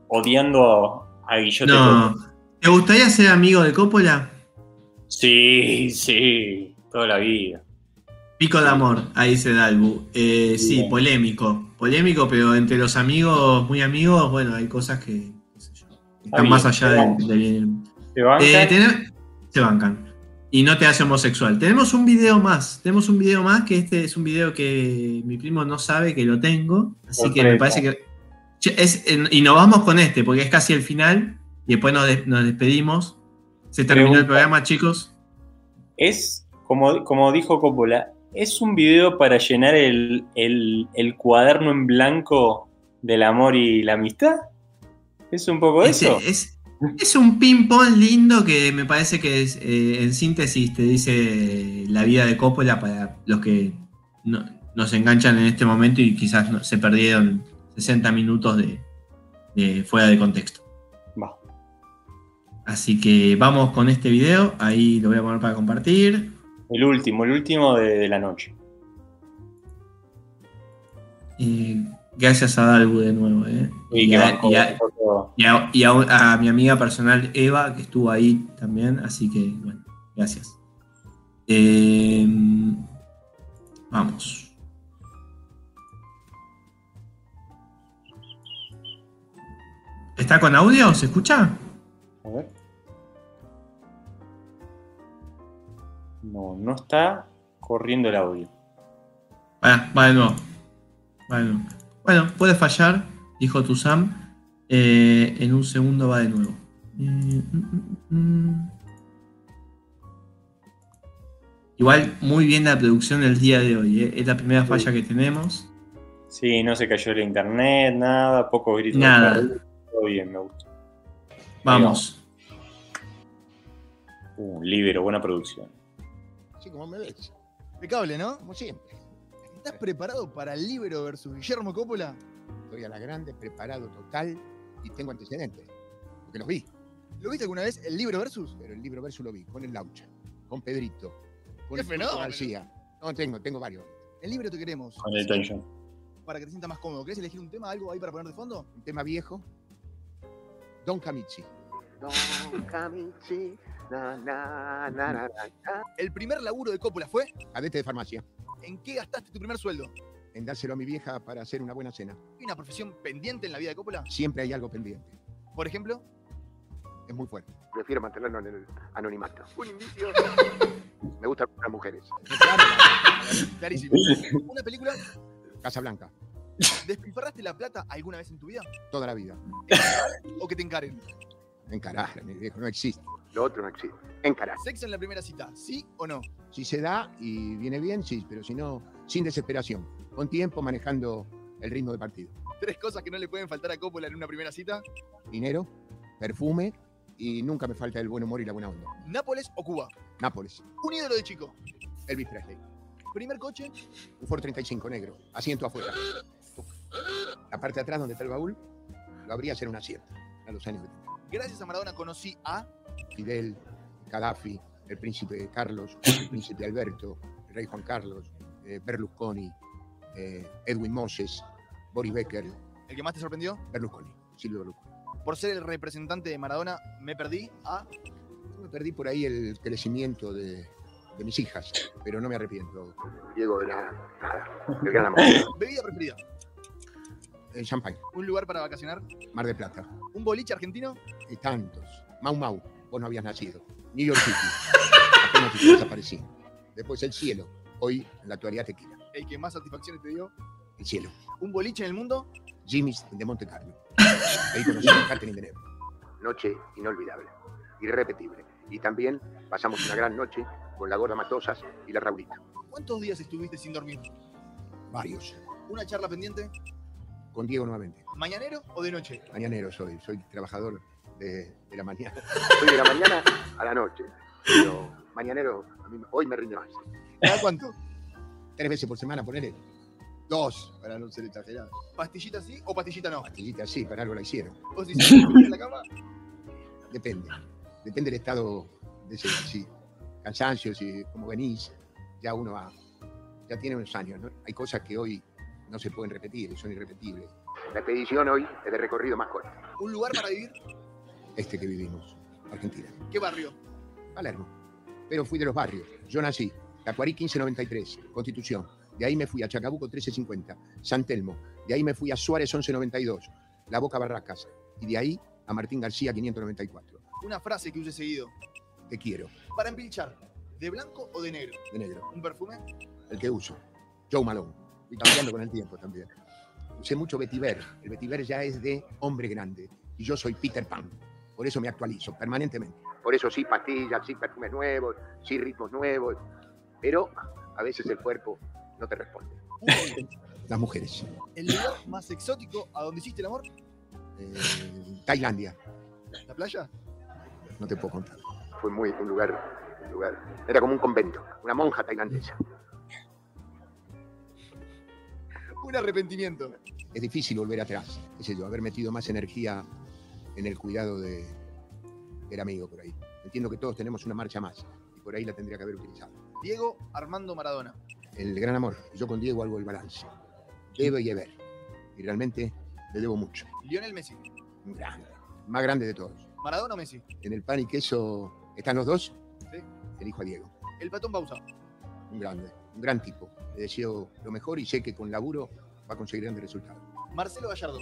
odiando a Guillote. No. ¿Te gustaría ser amigo de Coppola? Sí, sí, toda la vida. Pico de amor, ahí dice Dalbu. Eh, sí, polémico. Polémico, pero entre los amigos, muy amigos, bueno, hay cosas que están más allá se del, bien. ¿Te bancan? Eh, se bancan. y no te hace homosexual. Tenemos un video más, tenemos un video más, que este es un video que mi primo no sabe que lo tengo, así que me parece que... Es, y nos vamos con este, porque es casi el final, y después nos, despedimos. Se terminó el programa, chicos. Es, como, como dijo Coppola, es un video para llenar el, cuaderno en blanco del amor y la amistad. Es un poco eso. Es, es un ping-pong lindo que me parece que es, eh, en síntesis te dice la vida de Coppola para los que nos enganchan en este momento y quizás se perdieron 60 minutos de, fuera de contexto. Va. Así que vamos con este video, ahí lo voy a poner para compartir. El último, el último de, la noche. Eh, gracias a Dalbu de nuevo. Eh. Y, a, mi amiga personal Eva, que estuvo ahí también, así que bueno, gracias. Em, vamos. ¿Está con audio? ¿Se escucha? A ver. No, no está corriendo el audio. Ah, va de nuevo. Bueno, puede fallar, dijo Tuzam. Eh, en un segundo va de nuevo. Mm, mm, mm, Igual, muy bien la producción del día de hoy. ¿eh? Es la primera falla que tenemos. Sí, no se cayó el internet, nada, poco grito. Nada. Todo bien, me gusta. Vamos. Uh, libero, buena producción. Sí, como me ves. Impecable, ¿no? Como siempre. ¿Estás preparado para el libro versus Guillermo Coppola? Estoy a la grande, preparado total y tengo antecedentes, porque los vi. ¿Lo viste alguna vez el libro versus? Pero el libro versus lo vi, con el Laucha, con Pedrito, con ¡Qué fenómeno! García. No, tengo, tengo varios. El libro te queremos. Con el tension. Para que te sientas más cómodo. ¿Querés elegir un tema, algo ahí para poner de fondo? Un tema viejo. Don Camichi. Don Camichi. Na, na, na, ¿El primer laburo de Coppola fue? Cadete de farmacia. ¿En qué gastaste tu primer sueldo? En dárselo a mi vieja para hacer una buena cena. ¿Hay una profesión pendiente en la vida de Coppola? Siempre hay algo pendiente. Por ejemplo, es muy fuerte. Prefiero mantenerlo en el anonimato. Un indicio. Me gustan las mujeres. clarísimo. ¿Una película? Casa Blanca. ¿Despilfarraste la plata alguna vez en tu vida? Toda la vida. ¿O que te encaren? Encarar, mi viejo, no existe. Lo otro no existe. Encarar. ¿Sexo en la primera cita? ¿Sí o no? Si se da y viene bien, sí, pero si no, sin desesperación. Con tiempo, manejando el ritmo de partido. Tres cosas que no le pueden faltar a Coppola en una primera cita. Dinero, perfume y nunca me falta el buen humor y la buena onda. ¿Nápoles o Cuba? Nápoles. Un ídolo de chico. Elvis Presley. ¿Primer coche? Un Ford 35 negro, asiento afuera. La parte de atrás donde está el baúl, lo habría ser un asiento a los años Gracias a Maradona conocí a Fidel, Gaddafi, el príncipe Carlos, el príncipe Alberto, el rey Juan Carlos, eh, Berlusconi, eh, Edwin Moses, Boris Becker. ¿El que más te sorprendió? Berlusconi, Silvio Berlusconi. Por ser el representante de Maradona, me perdí a. Me perdí por ahí el crecimiento de, mis hijas, pero no me arrepiento. Diego de la ¿Bebida preferida? El champagne. ¿Un lugar para vacacionar? Mar de Plata. ¿Un boliche argentino? Y tantos. Mau Mau, vos no habías nacido. New York City. Apenas te desaparecí. Después el cielo. Hoy, en la actualidad, tequila. ¿El que más satisfacciones te dio? El cielo. ¿Un boliche en el mundo? Jimmy's de Monte Carlo. Ahí conocí a Catherine Deneuve. Noche inolvidable, irrepetible. Y también pasamos una gran noche con la gorda Matosas y la Raulita. ¿Cuántos días estuviste sin dormir? Varios. ¿Una charla pendiente? Con Diego nuevamente. ¿Mañanero o de noche? Mañanero soy, soy trabajador de, la mañana. Soy de la mañana a la noche. Pero mañanero, hoy me rinde más. ¿Cada cuánto? Tres veces por semana, ponele. Dos, para no ser exagerado. ¿Pastillita sí o pastillita no? Pastillita sí, para algo la hicieron. ¿Vos hiciste en la cama? Depende. Depende del estado de ese, sí. Cansancio, si como venís, ya uno va, ya tiene unos años, ¿no? Hay cosas que hoy no se pueden repetir, son irrepetibles. La expedición hoy es de recorrido más corto. ¿Un lugar para vivir? Este que vivimos, Argentina. ¿Qué barrio? Palermo. Pero fui de los barrios. Yo nací, Tacuarí 1593, Constitución. De ahí me fui a Chacabuco 1350, San Telmo. De ahí me fui a Suárez 1192, La Boca Barracas. Y de ahí a Martín García 594. Una frase que hubiese seguido. Te quiero. Para empilchar. ¿De blanco o de negro? De negro. ¿Un perfume? El que uso. Joe Malone. Estoy cambiando con el tiempo también. Usé mucho vetiver. El vetiver ya es de hombre grande. Y yo soy Peter Pan. Por eso me actualizo permanentemente. Por eso sí pastillas, sí perfumes nuevos, sí ritmos nuevos. Pero a veces el cuerpo no te responde. Las mujeres. ¿El lugar más exótico a donde hiciste el amor? Eh, Tailandia. ¿La playa? No te puedo contar. Fue muy un lugar, un lugar. Era como un convento, una monja tailandesa. Un arrepentimiento. Es difícil volver atrás. qué sé yo, haber metido más energía en el cuidado de, del amigo por ahí. Entiendo que todos tenemos una marcha más y por ahí la tendría que haber utilizado. Diego Armando Maradona. El gran amor. Yo con Diego hago el balance. Debe y Ever. Y realmente le debo mucho. Lionel Messi. Grande. Más grande de todos. ¿Maradona o Messi? En el pan y queso están los dos. Sí. Elijo a Diego. El patón Bausa. Un grande. Un gran tipo. Le deseo lo mejor y sé que con laburo va a conseguir grandes resultados. Marcelo Gallardo.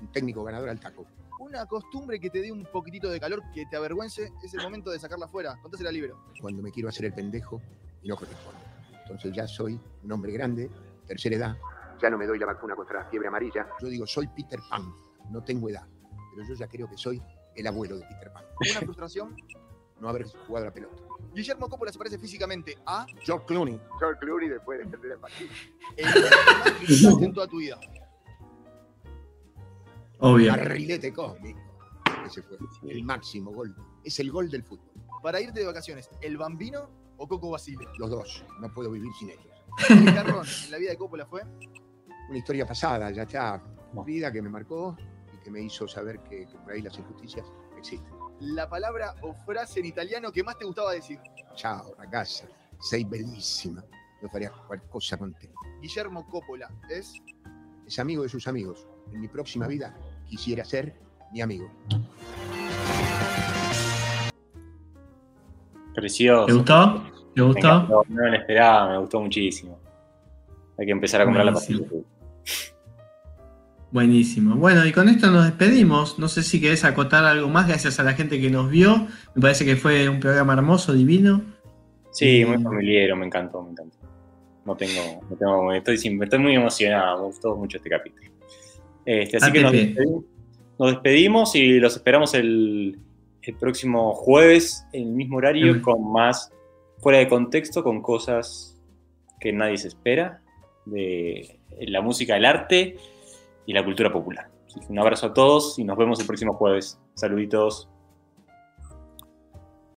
Un técnico ganador al taco. Una costumbre que te dé un poquitito de calor, que te avergüence, es el momento de sacarla afuera. Contásela libre. Cuando me quiero hacer el pendejo y no corresponde. Entonces ya soy un hombre grande, tercera edad. Ya no me doy la vacuna contra la fiebre amarilla. Yo digo, soy Peter Pan. No tengo edad. Pero yo ya creo que soy el abuelo de Peter Pan. Una frustración. No haber jugado la pelota. Guillermo Coppola se parece físicamente a George Clooney. George Clooney después de perder el partido. el que en toda tu vida. Obvio. Barrilete cósmico. Ese fue el máximo gol. Es el gol del fútbol. Para irte de vacaciones, ¿el Bambino o Coco Basile? Los dos. No puedo vivir sin ellos. El Garrón en la vida de Coppola fue Una historia pasada, ya está. Vida que me marcó y que me hizo saber que, que por ahí las injusticias existen. la palabra o frase en italiano que más te gustaba decir. Ciao, ragazza. Sei bellísima. Yo faría cualquier cosa contigo. Guillermo Coppola es Es amigo de sus amigos. En mi próxima vida quisiera ser mi amigo. Precioso. ¿Te gustó? ¿Te gustó? no me lo esperaba, me gustó muchísimo. Hay que empezar a comprar la pastilla. Buenísimo. Bueno, y con esto nos despedimos. No sé si querés acotar algo más, gracias a la gente que nos vio. Me parece que fue un programa hermoso, divino. Sí, muy familiar, me encantó, me encantó. No tengo, no tengo estoy muy emocionado, me gustó mucho este capítulo. Este, así que nos despedimos, nos despedimos y los esperamos el, el próximo jueves, en el mismo horario, con más fuera de contexto, con cosas que nadie se espera, de la música, el arte y la cultura popular. Así que un abrazo a todos y nos vemos el próximo jueves. Saluditos.